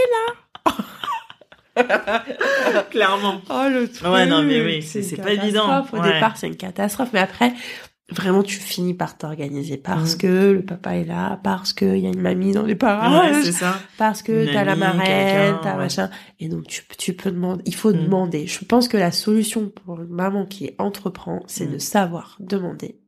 Clairement. Oh le truc. Ouais, non, mais oui, c'est- pas évident. catastrophe. Au Ouais. départ, c'est une catastrophe, mais après, vraiment, tu finis par t'organiser parce Mhm. que le papa est là, parce qu'il y a une mamie dans les Ouais, parages, c'est ça. parce que t'as la marraine, t'as ouais. machin. Et donc, tu, tu peux demander. Il faut Mhm. demander. Je pense que la solution pour une maman qui entreprend, c'est Mhm. de savoir demander.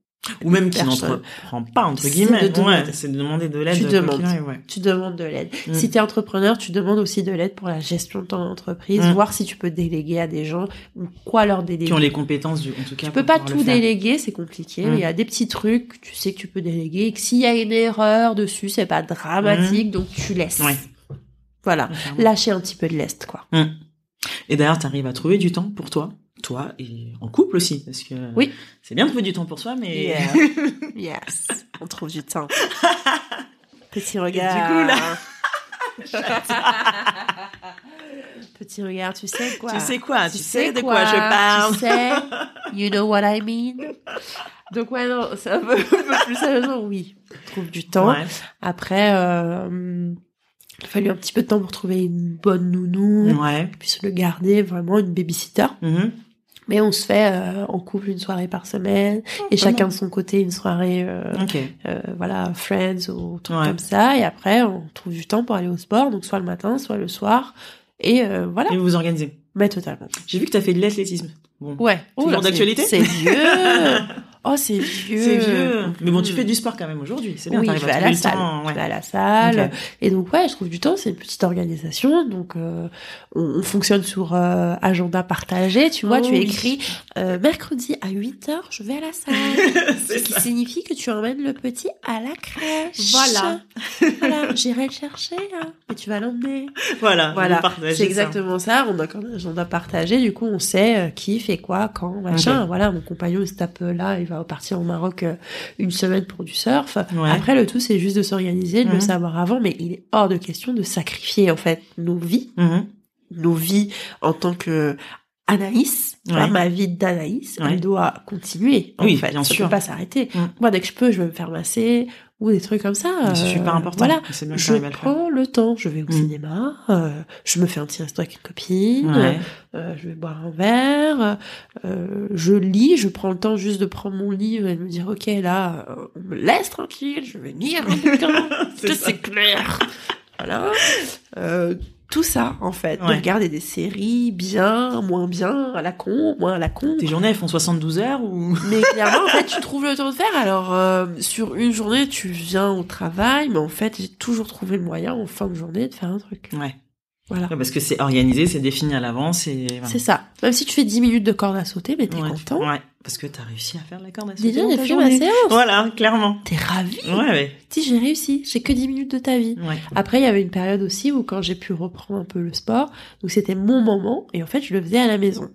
Ou même qui n'entreprend pas, entre C'est guillemets. de. Ouais, c'est de demander de l'aide. Tu arrive, ouais. Tu demandes de l'aide. Mm. Si tu es entrepreneur, tu demandes aussi de l'aide pour la gestion de ton entreprise, Mm. voir si tu peux déléguer à des gens ou quoi leur déléguer. Qui ont les compétences, du, en tout cas. Tu peux pas tout déléguer, c'est compliqué. Mm. Il y a des petits trucs, tu sais que tu peux déléguer. Et que s'il y a une erreur dessus, c'est pas dramatique, donc tu laisses. Ouais. Voilà. Lâcher un petit peu de lest, quoi. Et d'ailleurs, tu arrives à trouver du temps pour toi, toi et en couple aussi, parce que Oui. c'est bien de trouver du temps pour soi, mais Yeah. yes. On trouve du temps. Petit regard. du coup, là- Petit regard, tu sais quoi? Tu sais quoi, tu, sais, de quoi, je Tu parle. sais, you know what I mean? Donc ouais, non, c'est un peu, plus sérieusement, oui. On trouve du temps. Ouais. Après, euh, il a fallu un petit peu de temps pour trouver une bonne nounou, Ouais. puis se le garder, vraiment une babysitter. Mhm. Mais on se fait euh, en couple une soirée par semaine, et pas chacun de son côté une soirée, euh, euh, voilà, friends ou trucs Ouais. comme ça. Et après, on trouve du temps pour aller au sport, donc soit le matin, soit le soir. Et voilà, Et vous vous organisez. mais totalement. J'ai vu que t'as fait de l'athlétisme. Bon. Ouais. Toujours d'actualité C'est vieux. Oh, c'est vieux. C'est vieux. Mais bon, tu fais du sport quand même aujourd'hui. C'est bien, Oui, je vais à la le salle. temps. Je ouais. vais à la salle. Et donc, ouais, je trouve du temps. C'est une petite organisation. Donc, euh, on, on fonctionne sur euh, agenda partagé. Tu vois, Oh tu oui. écris euh, mercredi à 8 heures, je vais à la salle. C'est Ce qui ça. signifie que tu emmènes le petit à la crèche. Voilà. voilà, j'irai le chercher, hein, mais tu vas l'emmener. Voilà. Voilà, c'est exactement ça. On a quand même un agenda partagé. Du coup, on sait qui fait quoi, quand, machin. Voilà, mon compagnon, il se tape là, va partir au Maroc euh, une semaine pour du surf. Ouais. Après, le tout, c'est juste de s'organiser, de le Mhm. savoir avant, mais il est hors de question de sacrifier, en fait, nos vies, Mhm. nos vies en tant que Anaïs, ma vie d'Anaïs, Ouais. elle doit continuer. En Oui, fait, bien ça sûr. peut pas s'arrêter. Mm. Moi, dès que je peux, je vais me faire masser ou des trucs comme ça. C'est euh, super important. Voilà. Bien Je prends le temps. Je vais au Mm. cinéma. euh, je me fais un petit resto avec une copine. Ouais. euh, je vais boire un verre. euh, je lis. Je prends le temps juste de prendre mon livre et de me dire, ok, là, on me laisse tranquille. Je vais lire un bouquin. C'est clair. Voilà. Tout ça, en fait. De regarder des séries bien, moins bien, à la con, moins à la con. Tes journées, elles font 72 heures ou? Mais clairement, en fait, tu trouves le temps de faire. Alors, euh, sur une journée, tu viens au travail, mais en fait, j'ai toujours trouvé le moyen, en fin de journée, de faire un truc. Ouais. Voilà. Ouais, Parce que c'est organisé, c'est défini à l'avance et voilà. C'est ça. Même si tu fais 10 minutes de corde à sauter, mais t'es Ouais, content. Ouais. Parce que t'as réussi à faire la corde à sauter Déjà, j'ai fait ma séance. Voilà, clairement. T'es ravi. Ouais, ouais. Si j'ai réussi, j'ai que 10 minutes de ta vie. Ouais. Après, il y avait une période aussi où quand j'ai pu reprendre un peu le sport, donc c'était mon moment, et en fait, je le faisais à la maison.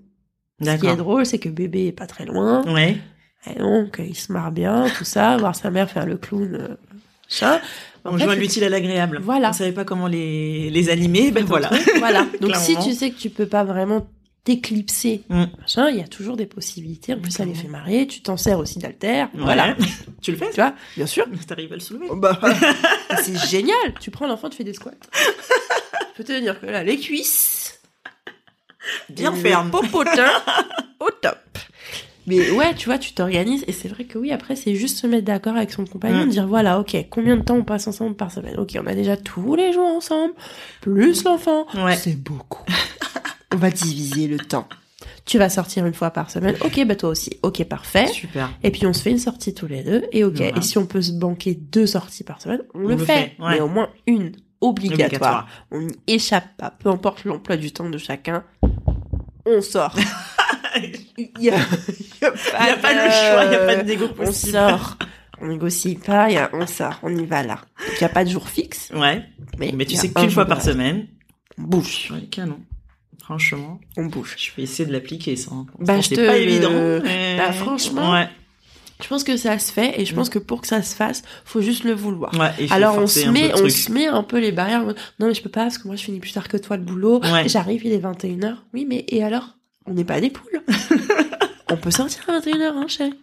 Ce qui est drôle, c'est que bébé est pas très loin, Ouais. et donc il se marre bien, tout ça, voir sa mère faire le clown, euh, machin. En On fait, joue à c'est- l'utile à l'agréable. Voilà. On savait pas comment les, les animer, ben voilà. truc, voilà. Donc si tu sais que tu peux pas vraiment t'éclipser, Mm. machin, il y a toujours des possibilités. En plus, ça les fait marrer. Tu t'en sers aussi d'alter. Ouais. Voilà. tu le fais? Tu vois, bien sûr. T'arrives à le soulever Bah, c'est génial. Tu prends l'enfant, tu fais des squats. Je peux te dire que là, les cuisses, Bien le ferme. popotin, au top. Mais ouais, tu vois, tu t'organises et c'est vrai que oui, après, c'est juste se mettre d'accord avec son compagnon, Mm. dire voilà, ok, combien de temps on passe ensemble par semaine? Ok, on a déjà tous les jours ensemble, plus l'enfant. Ouais. C'est beaucoup. on va diviser le temps. Tu vas sortir une fois par semaine. Ok, bah toi aussi. Ok, parfait. Super. Et puis on se fait une sortie tous les deux. Et ok, Voilà. et si on peut se banquer deux sorties par semaine, on, le, le fait. fait, ouais. Mais au moins une obligatoire. Obligatoire. On n'y échappe pas. Peu importe l'emploi du temps de chacun, on sort. Il y a, il y a Il n'y a pas le choix, il n'y a pas de négo On sort. On négocie pas, y a, on sort, on y va là. Il n'y a pas de jour fixe, Ouais. mais, tu y sais un qu'une fois par de semaine. On bouge, Ouais, canon. Franchement, on bouge. je vais essayer de l'appliquer ça. hein. Bah, c'est pas évident. mais- Bah, franchement, Ouais. Je pense que ça se fait et je pense que pour que ça se fasse, faut juste le vouloir. Ouais, Alors on se met, on se met un peu les barrières. Non mais je peux pas parce que moi je finis plus tard que toi le boulot. Ouais. J'arrive, il est 21h. Oui mais et alors? On n'est pas des poules. on peut sortir à 21h, hein chérie.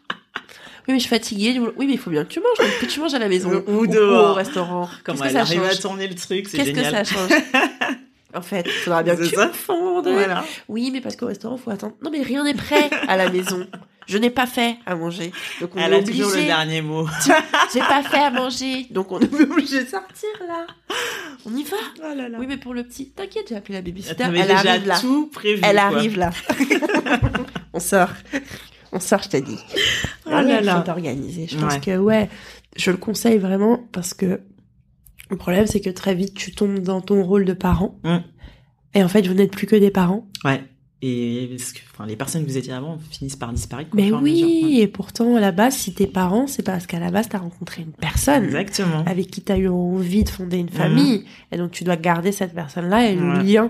Oui mais je suis fatiguée. Oui mais il faut bien que tu manges. Que tu manges à la maison Ou dehors. au restaurant. Comment que ça arrive à change tourner le truc, c'est Qu'est-ce que ça change En fait, il faudra bien que tu me fondes. Voilà. Oui mais parce qu'au restaurant faut attendre. Non mais rien n'est prêt à la maison. Je n'ai pas fait à manger. Donc on Elle est a obligé. toujours le dernier mot. J'ai pas fait à manger, donc on est obligé de sortir là. On y va. Oh là là. Oui, mais pour le petit, t'inquiète, j'ai appelé la babysitter. Elle déjà arrive là. tout prévu. Elle quoi. arrive là. on sort. On sort, je t'ai dit. Oh là là. Faut t'organiser. Je pense que ouais, je le conseille vraiment parce que le problème c'est que très vite tu tombes dans ton rôle de parent. Mm. Et en fait, vous n'êtes plus que des parents. Ouais. Et parce que, enfin, les personnes que vous étiez avant finissent par disparaître. Mais oui, mesure. et pourtant à la base, si t'es parent, c'est parce qu'à la base t'as rencontré une personne. Exactement. avec qui tu as eu envie de fonder une famille. Et donc, tu dois garder cette personne-là et le Mhm. Ouais. lien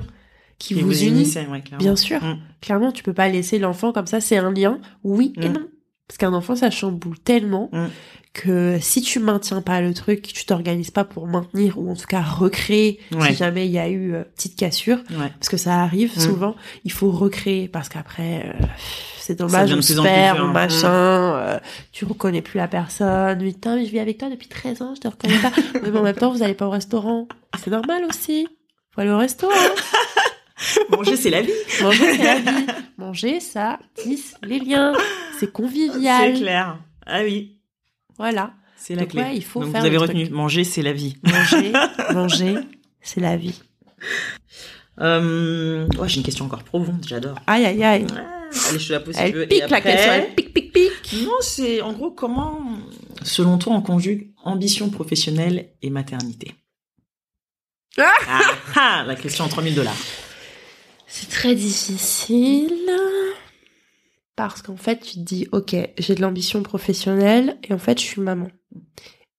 qui, Qui vous, unit. ouais. Bien sûr. Mm. Clairement, tu peux pas laisser l'enfant comme ça. C'est un lien, oui et Mhm. non. Parce qu'un enfant, ça chamboule tellement Mhm. Que si tu maintiens pas le truc, tu t'organises pas pour maintenir ou en tout cas recréer Ouais. si jamais il y a eu euh, petite cassure, Ouais. parce que ça arrive Mhm. souvent, il faut recréer parce qu'après euh, c'est dommage, on de se perd, ou machin, euh, tu reconnais plus la personne, putain, mais je vis avec toi depuis 13 ans, je te reconnais pas. mais en même temps, vous allez pas au restaurant. C'est normal aussi. Faut aller au resto, hein. Manger, c'est la vie. Manger, c'est la vie. Manger, ça tisse les liens. C'est convivial. C'est clair. Ah oui. Voilà. C'est la Donc clé. ouais, il faut Donc faire vous avez le retenu. truc. Manger, c'est la vie. Manger, manger, c'est la vie. Euh... Ouais, j'ai une question encore profonde. J'adore. Aïe, aïe, aïe. Allez, je te la pose si tu Elle veux. Et pique la question, elle pique, pique, pique. Non, c'est en gros comment, selon toi, on conjugue ambition professionnelle et maternité? Ah ah, ah, la question en 3000 dollars. C'est très difficile parce qu'en fait, tu te dis, ok, j'ai de l'ambition professionnelle et en fait, je suis maman.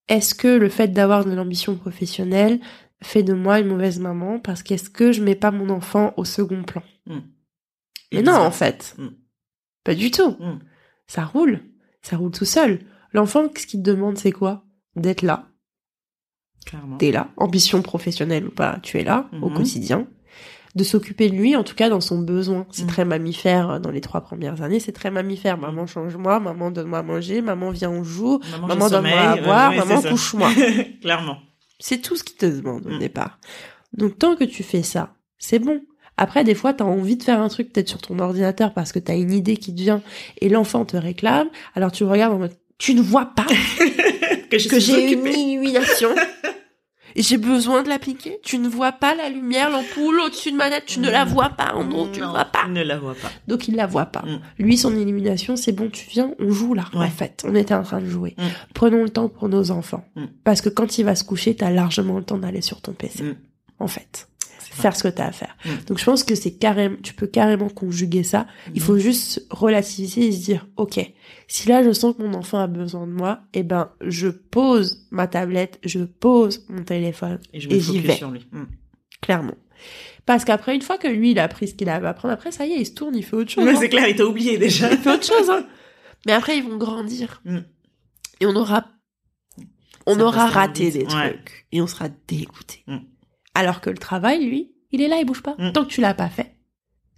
Est-ce que le fait d'avoir de l'ambition professionnelle fait de moi une mauvaise maman? Parce qu'est-ce que je mets pas mon enfant au second plan? Mais non, en fait, Mm. pas du tout. Mm. Ça roule, ça roule tout seul. L'enfant, ce qu'il te demande, c'est quoi? D'être là. Clairement. T'es là, ambition professionnelle ou pas, tu es là au Mhm. quotidien. De s'occuper de lui, en tout cas dans son besoin. C'est Mm. très mammifère euh, dans les trois premières années, c'est très mammifère. Maman change-moi, maman donne-moi à manger, maman vient on joue, Maman, donne-moi à boire, ouais, maman couche-moi. Clairement. C'est tout ce qu'il te demande au Mm. départ. Donc tant que tu fais ça, c'est bon. Après, des fois, t'as envie de faire un truc peut-être sur ton ordinateur parce que t'as une idée qui te vient et l'enfant te réclame. Alors tu regardes en mode, tu ne vois pas que j'ai une occupée. J'ai besoin de l'appliquer. Tu ne vois pas la lumière, l'ampoule au-dessus de ma tête. Tu ne la vois pas. En gros, tu ne vois pas. Ne la vois pas. Donc il la voit pas. Mm. Lui, son illumination, c'est bon, tu viens, on joue là. Ouais. En fait, on était en train de jouer. Mm. Prenons le temps pour nos enfants. Mm. Parce que quand il va se coucher, t'as largement le temps d'aller sur ton PC. Mm. En fait. Faire ce que t'as à faire. Mm. Donc je pense que c'est carrément, tu peux carrément conjuguer ça. Il Mm. faut juste relativiser et se dire, ok, si là je sens que mon enfant a besoin de moi, eh ben je pose ma tablette, je pose mon téléphone, Et je me et j'y vais. sur lui. Mm. clairement. Parce qu'après, une fois que lui, il a appris ce qu'il avait à apprendre, après, ça y est, il se tourne, il fait autre chose. Hein. c'est clair, il t'a oublié déjà. Il fait autre chose, hein. Mais après, ils vont grandir. Et on aura, on Ça aura raté des. Ouais. trucs. Et on sera dégoûté. Alors que le travail, lui, il est là, il bouge pas. Mm. Tant que tu l'as pas fait.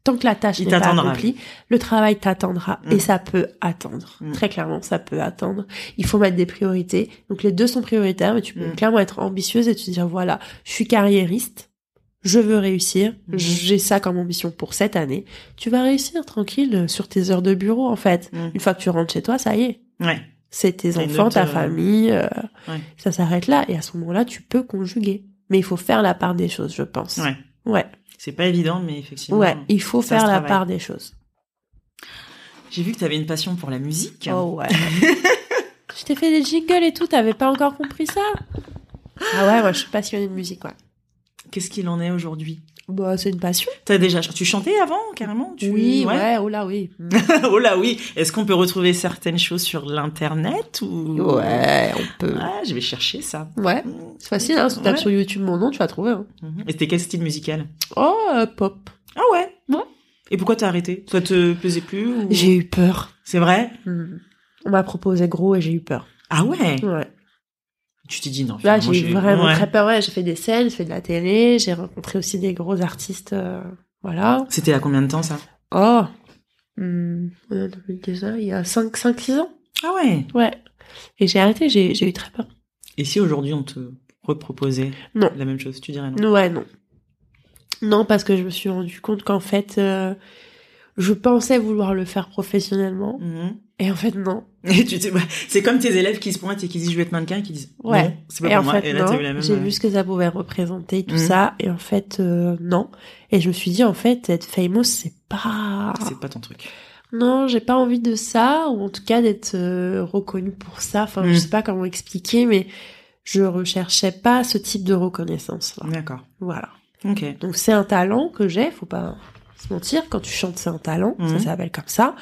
Tant que la tâche n'est pas accomplie, le travail t'attendra. Mm. Et ça peut attendre. Mm. Très clairement, ça peut attendre. Il faut mettre des priorités. Donc les deux sont prioritaires, mais tu peux clairement être ambitieuse et te dire, voilà, je suis carriériste. Je veux réussir. J'ai ça comme ambition pour cette année. Tu vas réussir tranquille sur tes heures de bureau, en fait. Une fois que tu rentres chez toi, ça y est. Ouais. C'est tes enfants, ta euh, famille, euh, Ouais. ça s'arrête là. Et à ce moment-là, tu peux conjuguer. Mais il faut faire la part des choses, je pense. Ouais. Ouais, C'est pas évident, mais effectivement. ouais. Il faut faire la part des choses. J'ai vu que t'avais une passion pour la musique. Oh ouais. je t'ai fait des jingles et tout, t'avais pas encore compris ça? Ah ouais, moi je suis passionnée de musique, ouais. Qu'est-ce qu'il en est aujourd'hui? Bah, c'est une passion. T'as déjà, tu chantais avant carrément? Tu... Oui, ouais. oh là, oui. oh là oui. Est-ce qu'on peut retrouver certaines choses sur l'internet ou Ouais, on peut. Ah, je vais chercher ça. Ouais, c'est facile, hein. Si tu tapes Ouais. sur YouTube mon nom, tu vas trouver. Hein. Mhm. Et c'était quel style musical? Oh, euh, pop. Ah ouais? Ouais. Et pourquoi t'as arrêté? Ça te plaisait plus ou... J'ai eu peur. C'est vrai? Hmm. On m'a proposé gros et j'ai eu peur. Ah ouais? Ouais. Tu t'es dit non. Là, j'ai eu vraiment Ouais. très peur. Ouais, j'ai fait des scènes, j'ai fait de la télé, j'ai rencontré aussi des gros artistes. euh, voilà. C'était à combien de temps ça? Oh a déjà, il y a 5, 5, 6 ans. Ah ouais. Ouais. Et j'ai arrêté, j'ai j'ai eu très peur. Et si aujourd'hui on te reproposait Non. la même chose, tu dirais non? Ouais, non. Non, parce que je me suis rendu compte qu'en fait, euh, je pensais vouloir le faire professionnellement. Mhm. Et en fait, non. Et tu c'est comme tes élèves qui se pointent et qui disent je vais être mannequin et qui disent Ouais. non, c'est pas et pour en moi. fait, et là non. t'as eu la même. J'ai euh, vu ce que ça pouvait représenter, tout Mhm. ça. Et en fait, euh, non. Et je me suis dit, en fait, être famous, c'est pas... C'est pas ton truc. Non, j'ai pas envie de ça, ou en tout cas d'être euh, reconnue pour ça. Enfin, Mm. je sais pas comment expliquer, mais je recherchais pas ce type de reconnaissance. là. D'accord. Voilà. Ok. Donc c'est un talent que j'ai, faut pas se mentir. Quand tu chantes, c'est un talent, ça Mhm. s'appelle comme ça.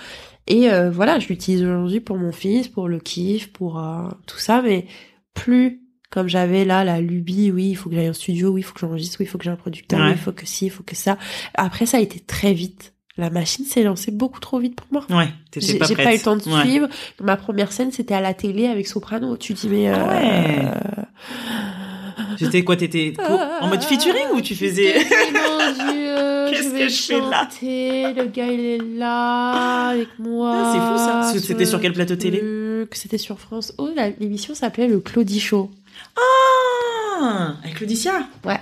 Et euh, voilà, je l'utilise aujourd'hui pour mon fils, pour le kiff, pour euh, tout ça, mais plus comme j'avais là la lubie, oui, il faut que j'aille au studio, oui, il faut que j'enregistre, oui, il faut que j'ai un producteur, Ouais. oui, il faut que ci, il faut que ça. Après, ça a été très vite. La machine s'est lancée beaucoup trop vite pour moi. Ouais. T'étais J'ai pas j'ai pas eu le temps de Ouais. suivre. Ma première scène, c'était à la télé avec Soprano. Tu dis, mais... Ah euh, ouais. J'étais quoi T'étais en mode featuring ou tu faisais mon Dieu, Qu'est-ce que je fais là le gars il est là avec moi. Ah, c'est fou, ça. C'était sur quel plateau télé c'était sur France. Oh, l'émission s'appelait le Claudie Show. Ah Avec Laudiccia Ouais.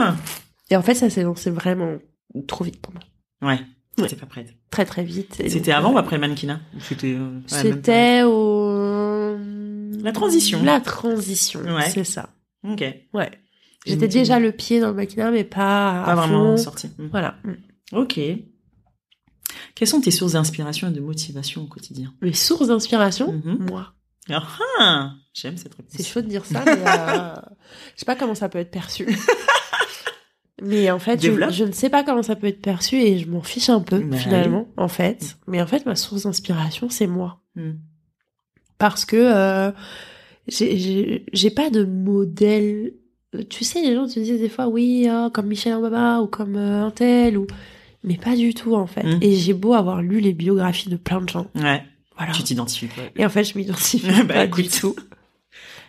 Ah Et en fait, ça s'est lancé vraiment trop vite pour moi. Ouais. Ouais. T'étais pas prête. Très très vite. C'était avant euh, ou après le mannequinat C'était. euh, ouais, C'était au. La transition. La transition. Ouais. C'est ça. Ok. Ouais. J'étais déjà le pied dans le maquina, mais pas. Pas à vraiment fond. sorti. Mm. Voilà. Ok. Quelles sont tes sources d'inspiration et de motivation au quotidien? Mes sources d'inspiration, Mhm. moi. Ah ah J'aime cette réponse. C'est chaud de dire ça, mais euh, je sais pas comment ça peut être perçu. mais en fait, je, ne sais pas comment ça peut être perçu et je m'en fiche un peu Bah finalement, en fait. Mais en fait, ma source d'inspiration, c'est moi, Mm. parce que euh, j'ai- pas de modèle. Tu sais, les gens te disent des fois, oui, oh, comme Michel Obama ou comme euh, un tel ou, mais pas du tout en fait. Mm. Et j'ai beau avoir lu les biographies de plein de gens, Ouais. voilà. Tu t'identifies pas. Et en fait, je m'identifie Bah, pas du écoute. tout.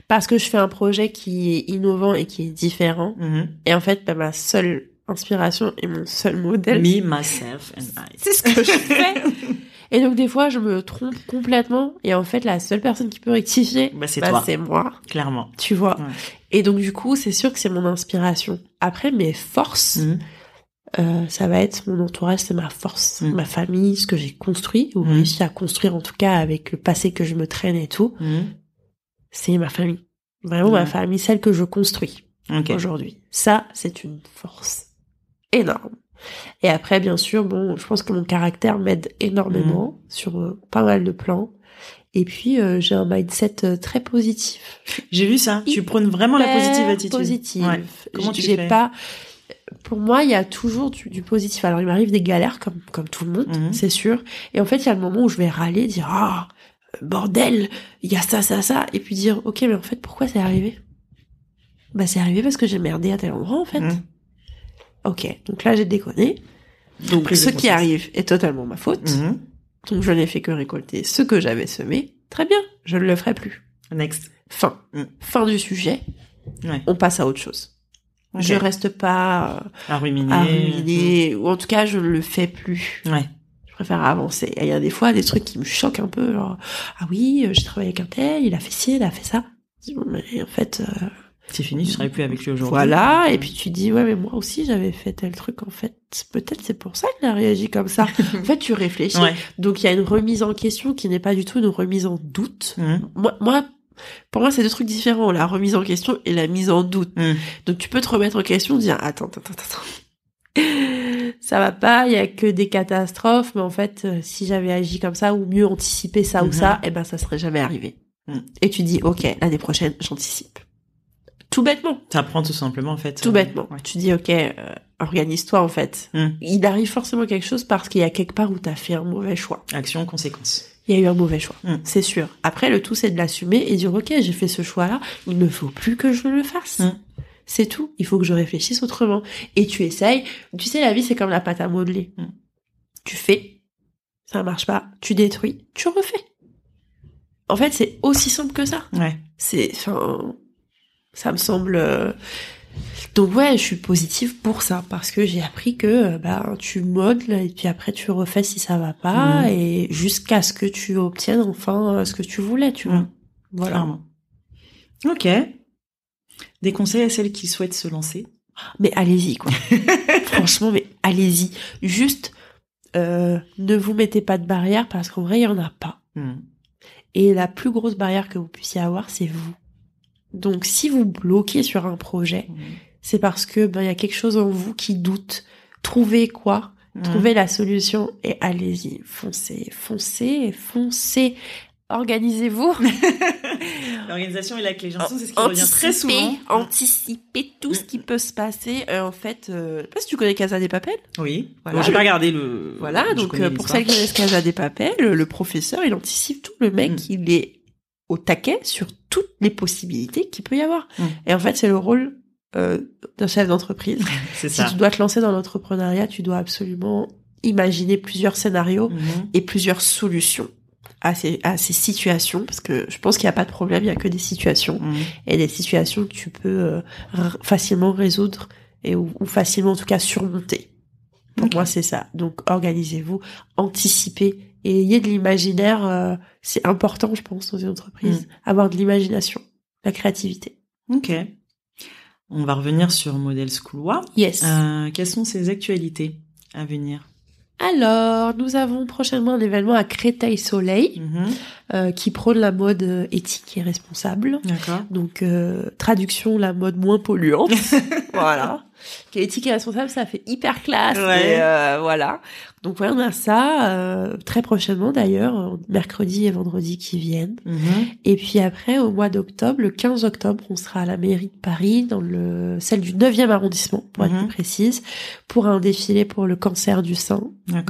Parce que je fais un projet qui est innovant et qui est différent. Mhm. Et en fait, bah, ma seule inspiration et mon seul modèle. Me, myself and I. C'est ce que je fais. Et donc des fois, je me trompe complètement. Et en fait, la seule personne qui peut rectifier, Bah, c'est bah, moi. Clairement. Tu vois. Ouais. Et donc du coup, c'est sûr que c'est mon inspiration. Après, mes forces, Mhm. euh, ça va être mon entourage, c'est ma force, Mhm. ma famille, ce que j'ai construit ou Mhm. réussi à construire en tout cas avec le passé que je me traîne et tout. C'est ma famille. Vraiment ma famille, celle que je construis aujourd'hui. Ça, c'est une force énorme. Et après, bien sûr, bon, je pense que mon caractère m'aide énormément sur euh, pas mal de plans. Et puis, euh, j'ai un mindset euh, très positif. J'ai vu ça. Tu prônes vraiment la positive attitude. Positive. Ouais. Comment tu J'ai pas. Pour moi, il y a toujours du, du positif. Alors, il m'arrive des galères comme comme tout le monde, Mhm. c'est sûr. Et en fait, il y a le moment où je vais râler, dire ah bordel, il y a ça, ça, ça, et puis dire ok, mais en fait, pourquoi c'est arrivé? Bah, c'est arrivé parce que j'ai merdé à tel endroit, en fait. Mhm. Ok, donc là, j'ai déconné. Donc, ce qui arrive est totalement ma faute. Mhm. Donc, je n'ai fait que récolter ce que j'avais semé. Très bien, je ne le ferai plus. Next. Fin. Mhm. Fin du sujet. Ouais. On passe à autre chose. Ok. Je reste pas euh, À ruminer. à ruminer, ou en tout cas, je ne le fais plus. Ouais. Je préfère avancer. Et il y a des fois des trucs qui me choquent un peu, genre, ah oui, euh, j'ai travaillé avec un tel, il a fait ci, il a fait ça. Mais en fait, euh, C'est fini, tu serais plus avec lui aujourd'hui. voilà. Et puis tu dis, ouais, mais moi aussi, j'avais fait tel truc, en fait. Peut-être c'est pour ça qu'il a réagi comme ça. en fait, tu réfléchis. Ouais. Donc, il y a une remise en question qui n'est pas du tout une remise en doute. Mhm. Moi, moi, pour moi, c'est deux trucs différents, la remise en question et la mise en doute. Mhm. Donc tu peux te remettre en question, dire attends, attends, attends, attends. Ça va pas, il y a que des catastrophes, mais en fait, euh, si j'avais agi comme ça ou mieux anticipé ça ou Mhm. ça, eh ben ça serait jamais arrivé. Et tu dis OK, l'année prochaine, j'anticipe. Tout bêtement, T'apprends tout simplement en fait. tout euh, bêtement. ouais. Tu dis OK, euh, organise-toi en fait. Mhm. Il arrive forcément quelque chose parce qu'il y a quelque part où t'as fait un mauvais choix. Action, conséquence. Il y a eu un mauvais choix, Mm. c'est sûr. Après, le tout, c'est de l'assumer et dire, ok, j'ai fait ce choix-là, il ne faut plus que je le fasse. Mm. C'est tout. Il faut que je réfléchisse autrement. Et tu essayes. Tu sais, la vie, c'est comme la pâte à modeler. Tu fais, ça marche pas, tu détruis, tu refais. En fait, c'est aussi simple que ça. Ouais. C'est, enfin, ça me semble. euh, Donc ouais, je suis positive pour ça parce que j'ai appris que euh, bah tu modèles et puis après tu refais si ça va pas Mhm. et jusqu'à ce que tu obtiennes enfin euh, ce que tu voulais, tu vois. Mhm. Voilà. Clairement. Ok. Des conseils à celles qui souhaitent se lancer? Mais allez-y quoi. Franchement, mais allez-y. Juste euh, ne vous mettez pas de barrière parce qu'en vrai il y en a pas. Mhm. Et la plus grosse barrière que vous puissiez avoir, c'est vous. Donc si vous bloquez sur un projet, Mhm. c'est parce que ben il y a quelque chose en vous qui doute. Trouvez quoi? Trouvez la solution et allez-y, foncez, foncez, foncez. Organisez-vous. L'organisation et la clé. C'est ce qui revient très souvent. anticipez tout ce qui peut se passer. Euh, en fait, euh, je sais pas si tu connais Casa des Papel. Oui. Voilà. J'ai pas regardé le. Voilà, donc euh, pour celles qui connaissent Casa des Papel, le professeur, il anticipe tout. Le mec, il est au taquet sur toutes les possibilités qu'il peut y avoir. Mm. Et en fait, c'est le rôle euh, d'un chef d'entreprise. C'est si ça. tu dois te lancer dans l'entrepreneuriat, tu dois absolument imaginer plusieurs scénarios Mhm. et plusieurs solutions à ces, à ces situations, parce que je pense qu'il n'y a pas de problème, il y a que des situations, Mhm. et des situations que tu peux euh, facilement résoudre, et ou, ou facilement en tout cas surmonter. Pour moi, c'est ça. Donc, organisez-vous, anticipez, et ayez de l'imaginaire, euh, c'est important, je pense, dans une entreprise, Mm. avoir de l'imagination, la créativité. Ok. On va revenir sur Model Schoolois. Yes. Euh, quelles sont ces actualités à venir? Alors, nous avons prochainement un événement à Créteil-Soleil, Mhm. euh, qui prône la mode éthique et responsable. D'accord. Donc, euh, traduction, la mode moins polluante. voilà. Qui est éthique et responsable, ça fait hyper classe. Ouais. et, euh, voilà. Donc, on a ça euh, très prochainement d'ailleurs, mercredi et vendredi qui viennent. Mhm. Et puis après, au mois d'octobre, le 15 octobre, on sera à la mairie de Paris, dans le celle du 9e arrondissement, pour être Mhm. plus précise, pour un défilé pour le cancer du sein.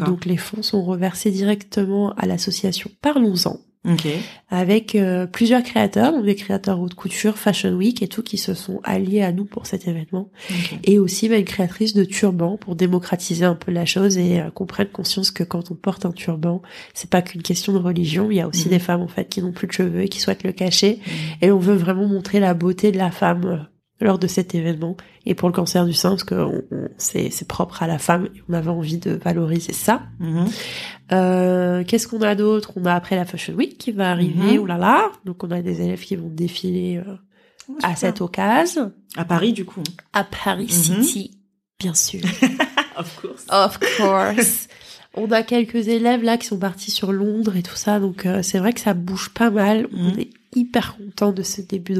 Donc, les fonds sont reversés directement à l'association Parlons-en Ok. avec euh, plusieurs créateurs, donc des créateurs haute couture, Fashion Week et tout, qui se sont alliés à nous pour cet événement. Et aussi bah, une créatrice de turban pour démocratiser un peu la chose et euh, qu'on prenne conscience que quand on porte un turban, c'est pas qu'une question de religion. Il y a aussi Mhm. des femmes en fait qui n'ont plus de cheveux et qui souhaitent le cacher. Mhm. Et on veut vraiment montrer la beauté de la femme euh, lors de cet événement et pour le cancer du sein parce que on- on- c'est c'est propre à la femme et on avait envie de valoriser ça. Mhm. Euh, Qu'est-ce qu'on a d'autre? On a après la Fashion Week qui va arriver, Mhm. oulala. Donc on a des élèves qui vont défiler euh, à Super. cette occasion À Paris, du coup. à Paris Mhm. City, bien sûr. Of course. Of course. On a quelques élèves là qui sont partis sur Londres et tout ça, donc euh, c'est vrai que ça bouge pas mal. Mhm. On est hyper content de ce début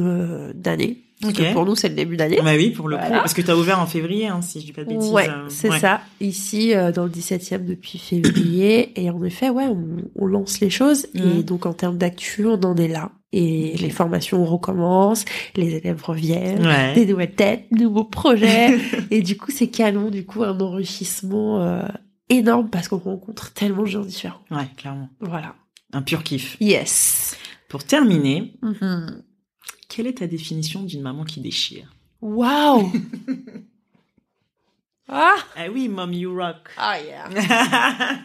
d'année. Parce Ok. que pour nous, c'est le début d'année. Bah oui, pour le coup. Parce que t'as ouvert en février, hein, si je dis pas de bêtises. Ouais, euh, c'est ouais. ça. Ici, euh, dans le 17e depuis février. Et en effet, ouais, on, on lance les choses. Et Mhm. donc, en termes d'actu, on en est là. Et les formations recommencent, les élèves reviennent, Ouais. des nouvelles têtes, nouveaux projets. et du coup, c'est canon. Du coup, un enrichissement euh, énorme parce qu'on rencontre tellement de gens différents. Ouais, clairement. Voilà. Un pur kiff. Yes. Pour terminer, Mhm. Quelle est ta définition d'une maman qui déchire? Waouh. ah. Ah oui, mom, you rock. Ah yeah.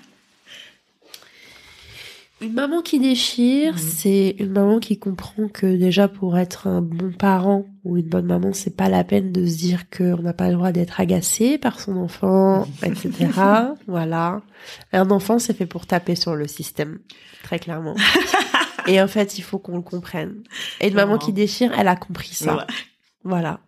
Une maman qui déchire, Mhm. c'est une maman qui comprend que déjà pour être un bon parent ou une bonne maman, c'est pas la peine de se dire qu'on n'a pas le droit d'être agacé par son enfant, etc. voilà. Un enfant, c'est fait pour taper sur le système, très clairement. Et en fait, il faut qu'on le comprenne. Et une maman qui déchire, elle a compris ça. Ouais. Voilà.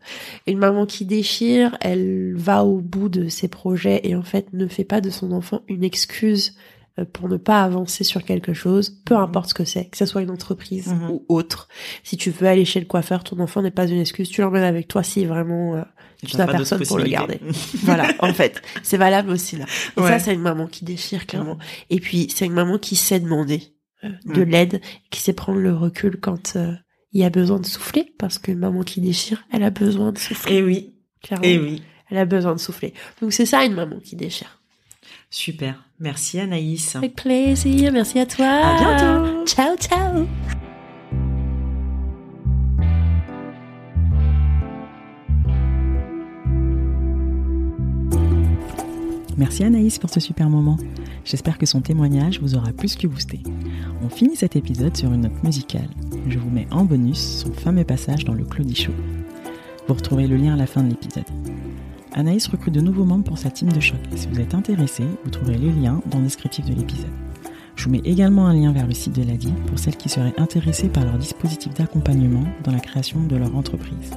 Une maman qui déchire, elle va au bout de ses projets et en fait ne fait pas de son enfant une excuse euh, pour ne pas avancer sur quelque chose, peu Mhm. importe ce que c'est, que ce soit une entreprise Mhm. ou autre. Si tu veux aller chez le coiffeur, ton enfant n'est pas une excuse, tu l'emmènes avec toi si vraiment euh, tu n'as personne pour le garder. voilà, en fait, c'est valable aussi là. Et Ouais. ça, c'est une maman qui déchire clairement. Et puis, c'est une maman qui sait demander de l'aide, qui sait prendre le recul quand euh, il y a besoin de souffler, parce qu'une maman qui déchire, elle a besoin de souffler. Et oui, clairement. et oui. Elle a besoin de souffler. Donc c'est ça une maman qui déchire. Super. Merci Anaïs. Avec plaisir, merci à toi. À bientôt. Ciao, ciao. Merci Anaïs pour ce super moment. J'espère que son témoignage vous aura plus que boosté. On finit cet épisode sur une note musicale. Je vous mets en bonus son fameux passage dans le Claudie Show. Vous retrouverez le lien à la fin de l'épisode. Anaïs recrute de nouveaux membres pour sa team de choc. Si vous êtes intéressé, vous trouverez les liens dans le descriptif de l'épisode. Je vous mets également un lien vers le site de l'ADI pour celles qui seraient intéressées par leur dispositif d'accompagnement dans la création de leur entreprise.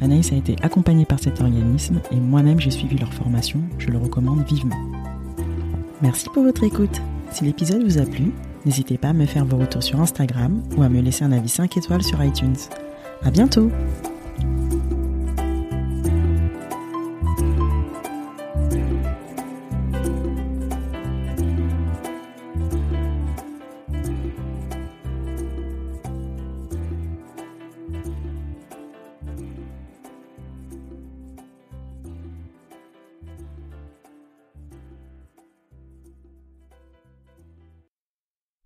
Anaïs a été accompagnée par cet organisme et moi-même j'ai suivi leur formation, je le recommande vivement. Merci pour votre écoute. Si l'épisode vous a plu, n'hésitez pas à me faire vos retours sur Instagram ou à me laisser un avis 5 étoiles sur iTunes. À bientôt!